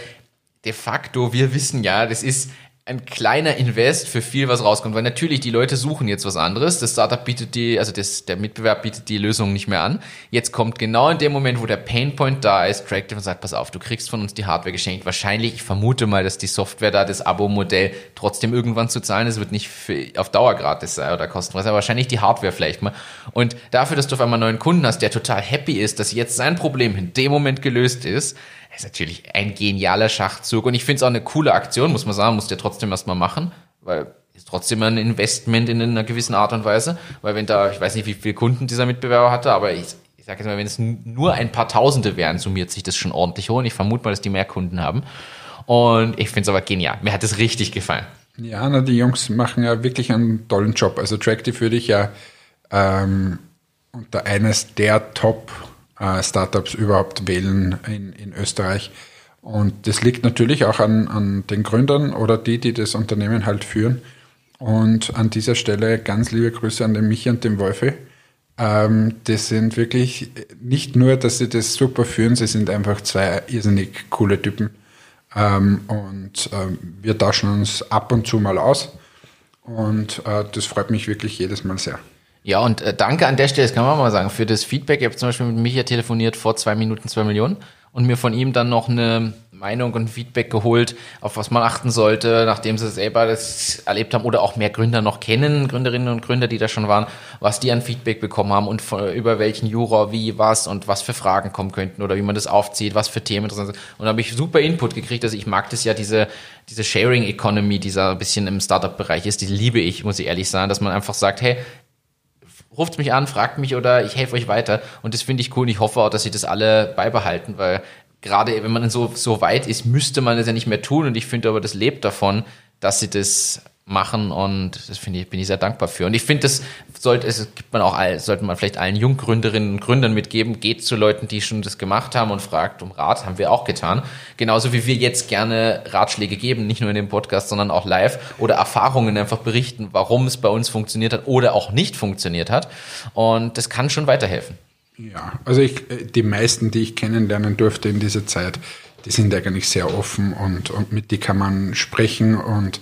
de facto, wir wissen ja, das ist ein kleiner Invest für viel, was rauskommt. Weil natürlich, die Leute suchen jetzt was anderes. Das Startup bietet die, also das, der Mitbewerb bietet die Lösung nicht mehr an. Jetzt kommt genau in dem Moment, wo der Painpoint da ist, Tractive und sagt, pass auf, du kriegst von uns die Hardware geschenkt. Wahrscheinlich, ich vermute mal, dass die Software da, das Abo-Modell trotzdem irgendwann zu zahlen ist, wird nicht für, auf Dauer gratis sein oder kostenfrei, aber wahrscheinlich die Hardware vielleicht mal. Und dafür, dass du auf einmal einen neuen Kunden hast, der total happy ist, dass jetzt sein Problem in dem Moment gelöst ist, ist natürlich ein genialer Schachzug. Und ich finde es auch eine coole Aktion, muss man sagen, muss der trotzdem erstmal machen, weil ist trotzdem ein Investment in einer gewissen Art und Weise. Weil wenn da, ich weiß nicht, wie viele Kunden dieser Mitbewerber hatte, aber ich, ich sage jetzt mal, wenn es nur ein paar Tausende wären, summiert sich das schon ordentlich hoch. Und ich vermute mal, dass die mehr Kunden haben. Und ich finde es aber genial. Mir hat es richtig gefallen. Ja, na, die Jungs machen ja wirklich einen tollen Job. Also Tractive würde ich ja ähm, unter eines der Top äh, Startups überhaupt wählen in, in Österreich. Und das liegt natürlich auch an, an den Gründern oder die, die das Unternehmen halt führen. Und an dieser Stelle ganz liebe Grüße an den Michi und den Wolfi. Ähm, das sind wirklich nicht nur, dass sie das super führen, sie sind einfach zwei irrsinnig coole Typen. Ähm, und ähm, wir tauschen uns ab und zu mal aus. Und äh, das freut mich wirklich jedes Mal sehr. Ja, und äh, danke an der Stelle, das kann man mal sagen, für das Feedback. Ich habe zum Beispiel mit Micha telefoniert vor zwei Minuten, zwei Millionen und mir von ihm dann noch eine Meinung und Feedback geholt, auf was man achten sollte, nachdem sie selber das erlebt haben oder auch mehr Gründer noch kennen, Gründerinnen und Gründer, die da schon waren, was die an Feedback bekommen haben und von, über welchen Juror, wie, was und was für Fragen kommen könnten oder wie man das aufzieht, was für Themen interessant sind. Und da habe ich super Input gekriegt. Also ich mag das ja, diese, diese Sharing Economy, die da ein bisschen im Startup-Bereich ist, die liebe ich, muss ich ehrlich sagen, dass man einfach sagt, hey, ruft mich an, fragt mich oder ich helfe euch weiter. Und das finde ich cool und ich hoffe auch, dass sie das alle beibehalten, weil gerade wenn man so, so weit ist, müsste man das ja nicht mehr tun. Und ich finde aber, das lebt davon, dass sie das machen und das finde ich, bin ich sehr dankbar für. Und ich finde, das sollte, es gibt man auch, all, sollte man vielleicht allen Junggründerinnen und Gründern mitgeben, geht zu Leuten, die schon das gemacht haben und fragt um Rat, haben wir auch getan. Genauso wie wir jetzt gerne Ratschläge geben, nicht nur in dem Podcast, sondern auch live oder Erfahrungen einfach berichten, warum es bei uns funktioniert hat oder auch nicht funktioniert hat. Und das kann schon weiterhelfen. Ja, also ich, die meisten, die ich kennenlernen durfte in dieser Zeit, die sind eigentlich sehr offen und, und mit die kann man sprechen und äh,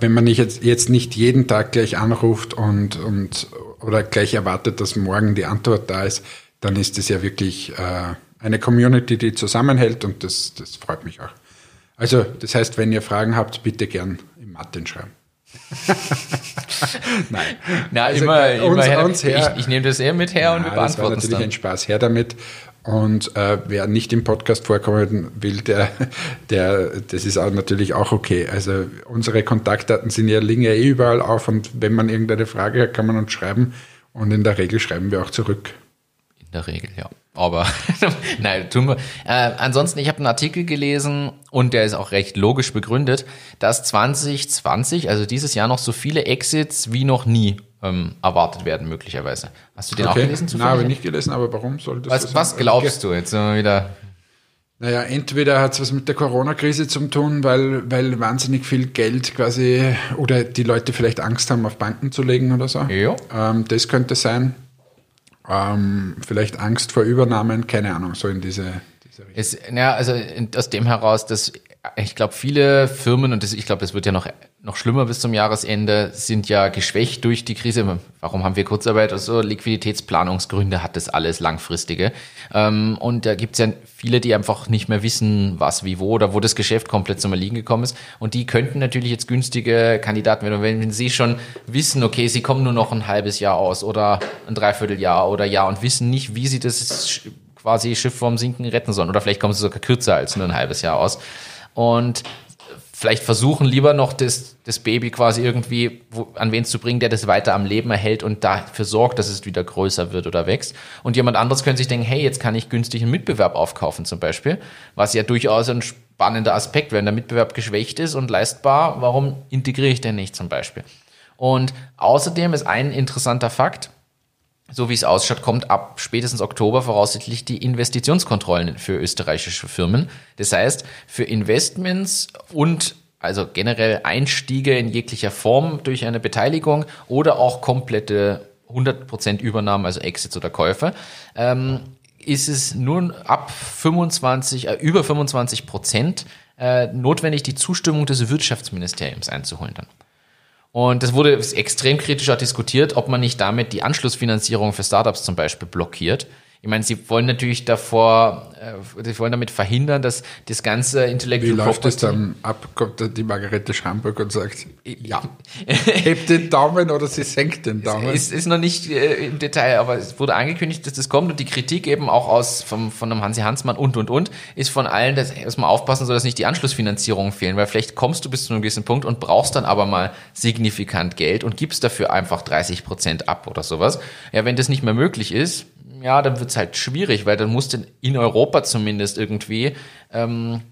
wenn man nicht jetzt, jetzt nicht jeden Tag gleich anruft und, und oder gleich erwartet, dass morgen die Antwort da ist, dann ist es ja wirklich äh, eine Community, die zusammenhält und das, das freut mich auch. Also, das heißt, wenn ihr Fragen habt, bitte gern im Martin schreiben. Nein. Na, Also, immer, äh, uns- immer her, uns her- ich, ich nehme das eher mit her und wir Ja, das war beantworten es natürlich dann. ein Spaß. Her damit. Und äh, wer nicht im Podcast vorkommen will, der, der, das ist auch natürlich auch okay. Also unsere Kontaktdaten sind ja, liegen ja eh überall auf und wenn man irgendeine Frage hat, kann man uns schreiben und in der Regel schreiben wir auch zurück. In der Regel, ja. Aber nein, tun wir. Äh, ansonsten, ich habe einen Artikel gelesen und der ist auch recht logisch begründet, dass 2020, also dieses Jahr noch so viele Exits wie noch nie ähm, erwartet werden, möglicherweise. Hast du den auch gelesen? Nein, habe ich zufällig? nicht gelesen, aber warum soll das so Was, sein? was glaubst du jetzt immer wieder? Naja, entweder hat es was mit der Corona-Krise zu tun, weil, weil wahnsinnig viel Geld quasi oder die Leute vielleicht Angst haben, auf Banken zu legen oder so. Ja. Ähm, das könnte sein. Ähm, vielleicht Angst vor Übernahmen, keine Ahnung, so in diese, diese Richtung. Ist, ja, also aus dem heraus, dass ich glaube, viele Firmen, und das, ich glaube, das wird ja noch, noch schlimmer bis zum Jahresende, sind ja geschwächt durch die Krise. Warum haben wir Kurzarbeit? Also Liquiditätsplanungsgründe hat das alles langfristige. Ähm, und da gibt's ja viele, die einfach nicht mehr wissen, was, wie, wo oder wo das Geschäft komplett zum Erliegen gekommen ist. Und die könnten natürlich jetzt günstige Kandidaten werden. Wenn, wenn sie schon wissen, okay, sie kommen nur noch ein halbes Jahr aus oder ein Dreivierteljahr oder Jahr und wissen nicht, wie sie das quasi Schiff vom Sinken retten sollen. Oder vielleicht kommen sie sogar kürzer als nur ein halbes Jahr aus. Und vielleicht versuchen lieber noch das, das Baby quasi irgendwie wo, an wen zu bringen, der das weiter am Leben erhält und dafür sorgt, dass es wieder größer wird oder wächst. Und jemand anderes könnte sich denken, hey, jetzt kann ich günstig einen Mitbewerb aufkaufen zum Beispiel, was ja durchaus ein spannender Aspekt wäre. Wenn der Mitbewerb geschwächt ist und leistbar, warum integriere ich den nicht zum Beispiel? Und außerdem ist ein interessanter Fakt, so wie es ausschaut, kommt ab spätestens Oktober voraussichtlich die Investitionskontrollen für österreichische Firmen. Das heißt, für Investments und also generell Einstiege in jeglicher Form durch eine Beteiligung oder auch komplette 100% Übernahmen, also Exits oder Käufe, ähm, ist es nur ab 25, äh, über 25 Prozent äh, notwendig, die Zustimmung des Wirtschaftsministeriums einzuholen dann. Und das wurde extrem kritisch auch diskutiert, ob man nicht damit die Anschlussfinanzierung für Startups zum Beispiel blockiert. Ich meine, sie wollen natürlich davor, äh, sie wollen damit verhindern, dass das ganze Intellectual Wie läuft es dann ab? Kommt dann die Margarete Schamburg und sagt, ja, hebt den Daumen oder sie senkt den Daumen? Es ist, ist noch nicht äh, im Detail, aber es wurde angekündigt, dass das kommt und die Kritik eben auch aus vom, von einem Hansi Hansmann und und und ist von allen, dass, dass man aufpassen soll, dass nicht die Anschlussfinanzierungen fehlen, weil vielleicht kommst du bis zu einem gewissen Punkt und brauchst dann aber mal signifikant Geld und gibst dafür einfach 30 Prozent ab oder sowas. Ja, wenn das nicht mehr möglich ist, ja, dann wird's halt schwierig, weil dann musst du in Europa zumindest irgendwie ähm,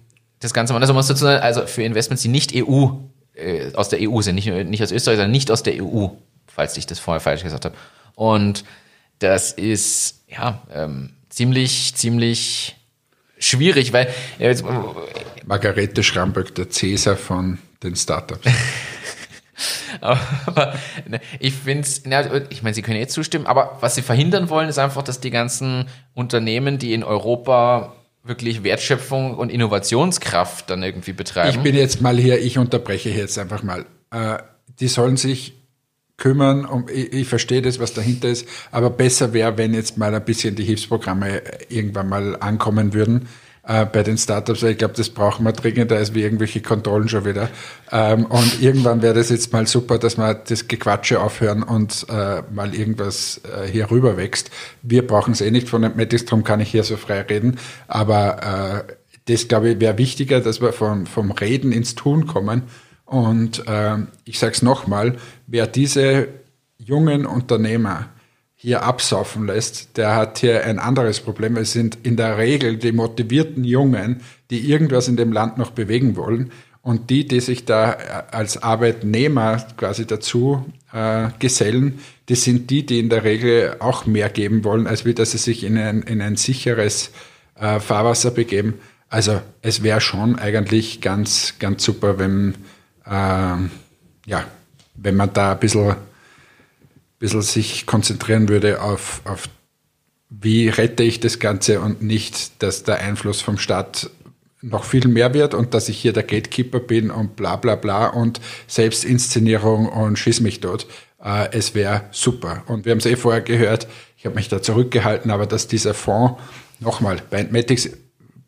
das Ganze machen. Also musst du zu, also für Investments, die nicht EU äh, aus der EU sind, nicht, nicht aus Österreich, sondern nicht aus der EU, falls ich das vorher falsch gesagt habe. Und das ist ja ähm, ziemlich, ziemlich schwierig, weil äh, jetzt, Margarete Schramböck, der Cäsar von den Startups. Aber ne, ich finde es, ich meine, sie können jetzt zustimmen, aber was sie verhindern wollen, ist einfach, dass die ganzen Unternehmen, die in Europa wirklich Wertschöpfung und Innovationskraft dann irgendwie betreiben. Ich bin jetzt mal hier, ich unterbreche jetzt einfach mal. Äh, die sollen sich kümmern, um, ich, ich verstehe das, was dahinter ist, aber besser wäre, wenn jetzt mal ein bisschen die Hilfsprogramme irgendwann mal ankommen würden äh, bei den Startups, weil ich glaube, das brauchen wir dringender als wie irgendwelche Kontrollen schon wieder. Ähm, und irgendwann wäre das jetzt mal super, dass wir das Gequatsche aufhören und äh, mal irgendwas äh, hier rüber wächst. Wir brauchen es eh nicht von Entmetics, darum kann ich hier so frei reden, aber das, glaube ich, wäre wichtiger, dass wir vom, vom Reden ins Tun kommen. Und äh, ich sage es nochmal, wer diese jungen Unternehmer hier absaufen lässt, der hat hier ein anderes Problem. Es sind in der Regel die motivierten Jungen, die irgendwas in dem Land noch bewegen wollen. Und die, die sich da äh, als Arbeitnehmer quasi dazu äh, gesellen, die sind die, die in der Regel auch mehr geben wollen, als wie dass sie sich in ein, in ein sicheres äh, Fahrwasser begeben. Also es wäre schon eigentlich ganz, ganz super, wenn, äh, ja, wenn man da ein bisschen bisschen sich konzentrieren würde auf, auf wie rette ich das Ganze und nicht, dass der Einfluss vom Staat noch viel mehr wird und dass ich hier der Gatekeeper bin und bla bla bla und Selbstinszenierung und schieß mich dort. Äh, es wäre super. Und wir haben es eh vorher gehört, ich habe mich da zurückgehalten, aber dass dieser Fonds, nochmal, bei Entmatics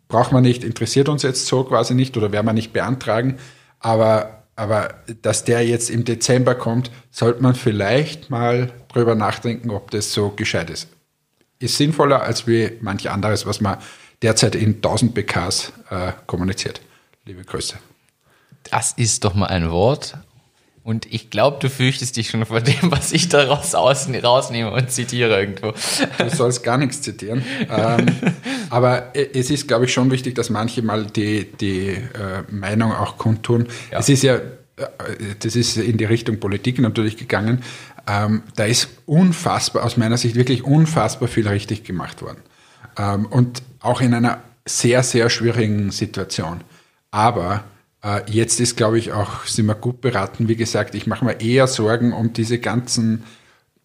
braucht man nicht, interessiert uns jetzt so quasi nicht oder werden wir nicht beantragen, aber aber dass der jetzt im Dezember kommt, sollte man vielleicht mal drüber nachdenken, ob das so gescheit ist. Ist sinnvoller als wie manch anderes, was man derzeit in 1000 PKs äh, kommuniziert. Liebe Grüße. Das ist doch mal ein Wort. Und ich glaube, du fürchtest dich schon vor dem, was ich daraus rausnehme und zitiere irgendwo. Du sollst gar nichts zitieren. ähm, aber es ist, glaube ich, schon wichtig, dass manche mal die, die äh, Meinung auch kundtun. Ja. Es ist ja, äh, das ist in die Richtung Politik natürlich gegangen. Ähm, da ist unfassbar, aus meiner Sicht wirklich unfassbar viel richtig gemacht worden. Ähm, und auch in einer sehr, sehr schwierigen Situation. Aber jetzt ist, glaube ich, auch, sind wir gut beraten. Wie gesagt, ich mache mir eher Sorgen um diese ganzen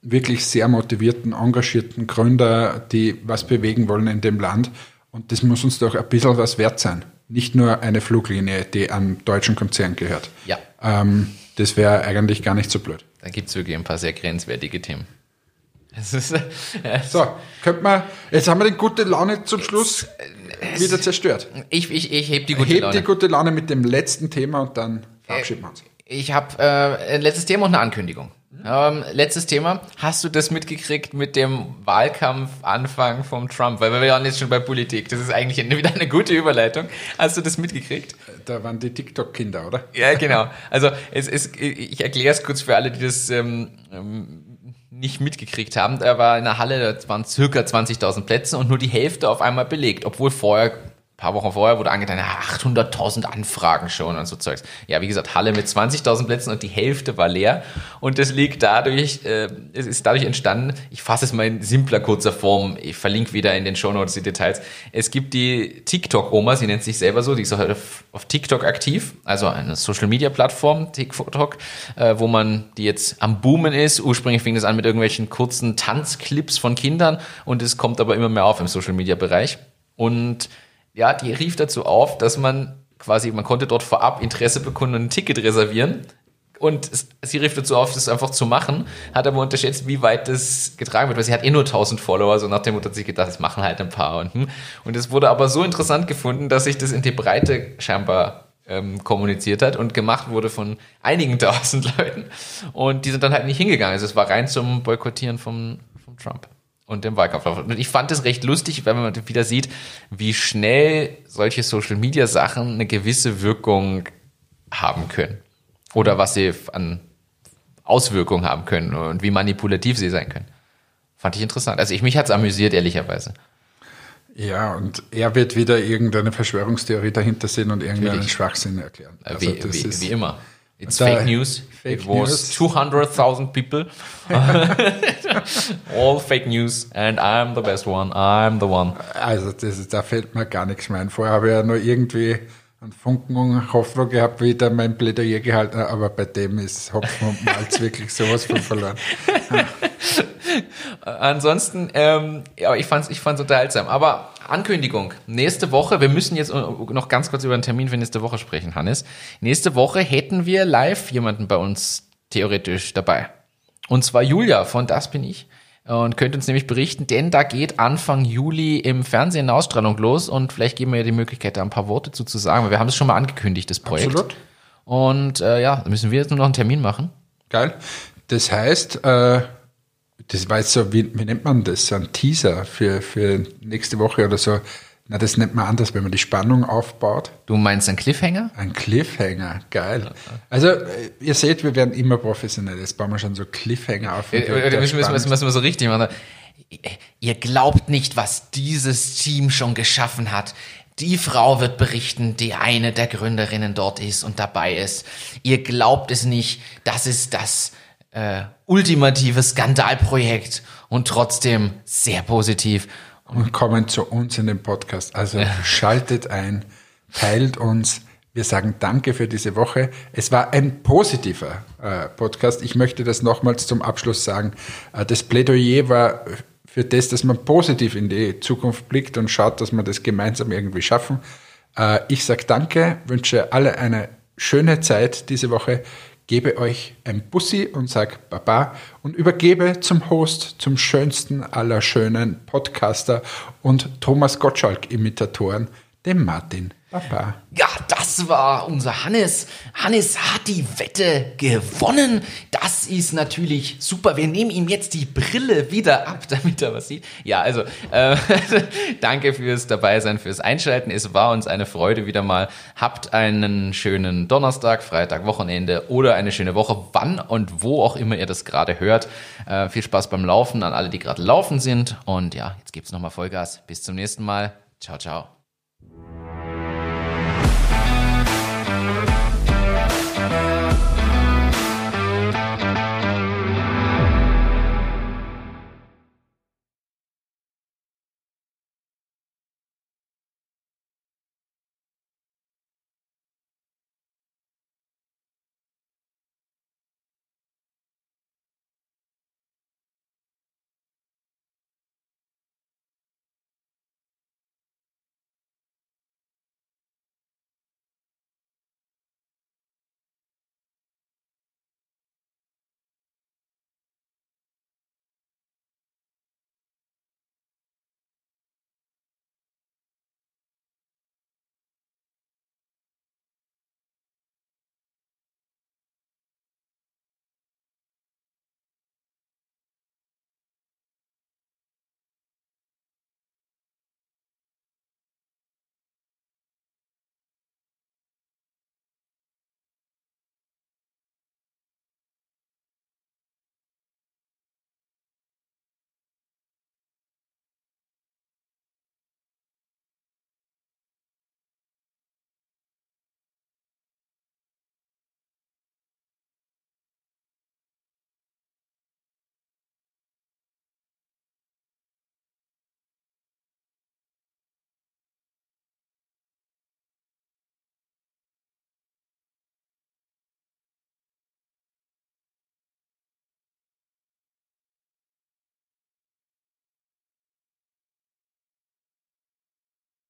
wirklich sehr motivierten, engagierten Gründer, die was bewegen wollen in dem Land. Und das muss uns doch ein bisschen was wert sein. Nicht nur eine Fluglinie, die einem deutschen Konzern gehört. Ja. Ähm, das wäre eigentlich gar nicht so blöd. Da gibt es wirklich ein paar sehr grenzwertige Themen. Ist, äh, so, könnte man, jetzt haben wir die gute Laune zum Schluss wieder zerstört. Ich, ich, ich heb die gute heb Laune. die gute Laune mit dem letzten Thema und dann verabschieden wir uns. Ich habe äh, ein letztes Thema und eine Ankündigung. Ähm, letztes Thema. Hast du das mitgekriegt mit dem Wahlkampfanfang vom Trump? Weil wir waren jetzt schon bei Politik. Das ist eigentlich wieder eine gute Überleitung. Hast du das mitgekriegt? da waren die TikTok-Kinder, oder? Ja, genau. Also es, es, ich erkläre es kurz für alle, die das ähm, ähm, nicht mitgekriegt haben. Da war in der Halle, da waren circa 20.000 Plätze und nur die Hälfte auf einmal belegt, obwohl vorher paar Wochen vorher wurde angetan, 800.000 Anfragen schon und so Zeugs. Ja, wie gesagt, Halle mit 20.000 Plätzen und die Hälfte war leer. Und das liegt dadurch, äh, es ist dadurch entstanden, ich fasse es mal in simpler, kurzer Form, ich verlinke wieder in den Show Notes die Details. Es gibt die TikTok-Oma, sie nennt sich selber so, die ist auf, auf TikTok aktiv, also eine Social-Media-Plattform, TikTok, äh, wo man, die jetzt am Boomen ist. Ursprünglich fing das an mit irgendwelchen kurzen Tanzclips von Kindern und es kommt aber immer mehr auf im Social-Media-Bereich. Und ja, die rief dazu auf, dass man quasi, man konnte dort vorab Interesse bekunden und ein Ticket reservieren. Und sie rief dazu auf, das einfach zu machen, hat aber unterschätzt, wie weit das getragen wird, weil sie hat eh nur 1000 Follower, so nach dem Motto hat sich gedacht, das machen halt ein paar. Und, hm. und es wurde aber so interessant gefunden, dass sich das in die Breite scheinbar ähm, kommuniziert hat und gemacht wurde von einigen tausend Leuten. Und die sind dann halt nicht hingegangen. Also es war rein zum Boykottieren vom, vom Trump und dem Wahlkampf. Und ich fand es recht lustig, wenn man wieder sieht, wie schnell solche Social Media Sachen eine gewisse Wirkung haben können. Oder was sie an Auswirkungen haben können und wie manipulativ sie sein können. Fand ich interessant. Also ich mich hat's amüsiert, ehrlicherweise. Ja, und er wird wieder irgendeine Verschwörungstheorie dahinter sehen und irgendeinen Schwachsinn erklären. Also wie, wie, wie immer. It's fake news. Fake It was 200,000 people. All fake news. And I'm the best one. I'm the one. Also, das da fällt mir gar nichts mehr ein. Vorher habe ich ja nur irgendwie einen Funken Hoffnung gehabt, wie ich da mein Plädoyer gehalten habe, aber bei dem ist Hopfen und Malz wirklich sowas von verloren. Ansonsten, ähm, ja, ich fand's, ich fand's unterhaltsam. Aber Ankündigung. Nächste Woche, wir müssen jetzt noch ganz kurz über den Termin für nächste Woche sprechen, Hannes. Nächste Woche hätten wir live jemanden bei uns theoretisch dabei. Und zwar Julia von Das bin ich. Und könnte uns nämlich berichten, denn da geht Anfang Juli im Fernsehen eine Ausstrahlung los und vielleicht geben wir ja die Möglichkeit, da ein paar Worte zu, zu sagen, weil wir haben es schon mal angekündigt, das Projekt. Absolut. Und äh, ja, müssen wir jetzt nur noch einen Termin machen. Geil. Das heißt, äh, das war jetzt so, wie, wie nennt man das? So ein Teaser für, für nächste Woche oder so. Na, das nennt man anders, wenn man die Spannung aufbaut. Du meinst ein Cliffhanger? Ein Cliffhanger, geil. Also, äh, ihr seht, wir werden immer professionell. Jetzt bauen wir schon so Cliffhanger auf. Ja, müssen, müssen, müssen, müssen wir so richtig machen. Ihr glaubt nicht, was dieses Team schon geschaffen hat. Die Frau wird berichten, die eine der Gründerinnen dort ist und dabei ist. Ihr glaubt es nicht, das ist das äh, ultimative Skandalprojekt und trotzdem sehr positiv. Und kommen zu uns in den Podcast. Also schaltet ein, teilt uns. Wir sagen Danke für diese Woche. Es war ein positiver äh, Podcast. Ich möchte das nochmals zum Abschluss sagen. Äh, das Plädoyer war für das, dass man positiv in die Zukunft blickt und schaut, dass wir das gemeinsam irgendwie schaffen. Äh, ich sage Danke, wünsche alle eine schöne Zeit diese Woche gebe euch ein Bussi und sag Baba und übergebe zum Host, zum schönsten aller schönen Podcaster und Thomas Gottschalk-Imitatoren, dem Martin. Papa. Ja, das war unser Hannes. Hannes hat die Wette gewonnen. Das ist natürlich super. Wir nehmen ihm jetzt die Brille wieder ab, damit er was sieht. Ja, also äh, danke fürs Dabeisein, fürs Einschalten. Es war uns eine Freude wieder mal. Habt einen schönen Donnerstag, Freitag, Wochenende oder eine schöne Woche, wann und wo auch immer ihr das gerade hört. Äh, viel Spaß beim Laufen an alle, die gerade laufen sind. Und ja, jetzt gibt's nochmal Vollgas. Bis zum nächsten Mal. Ciao, ciao.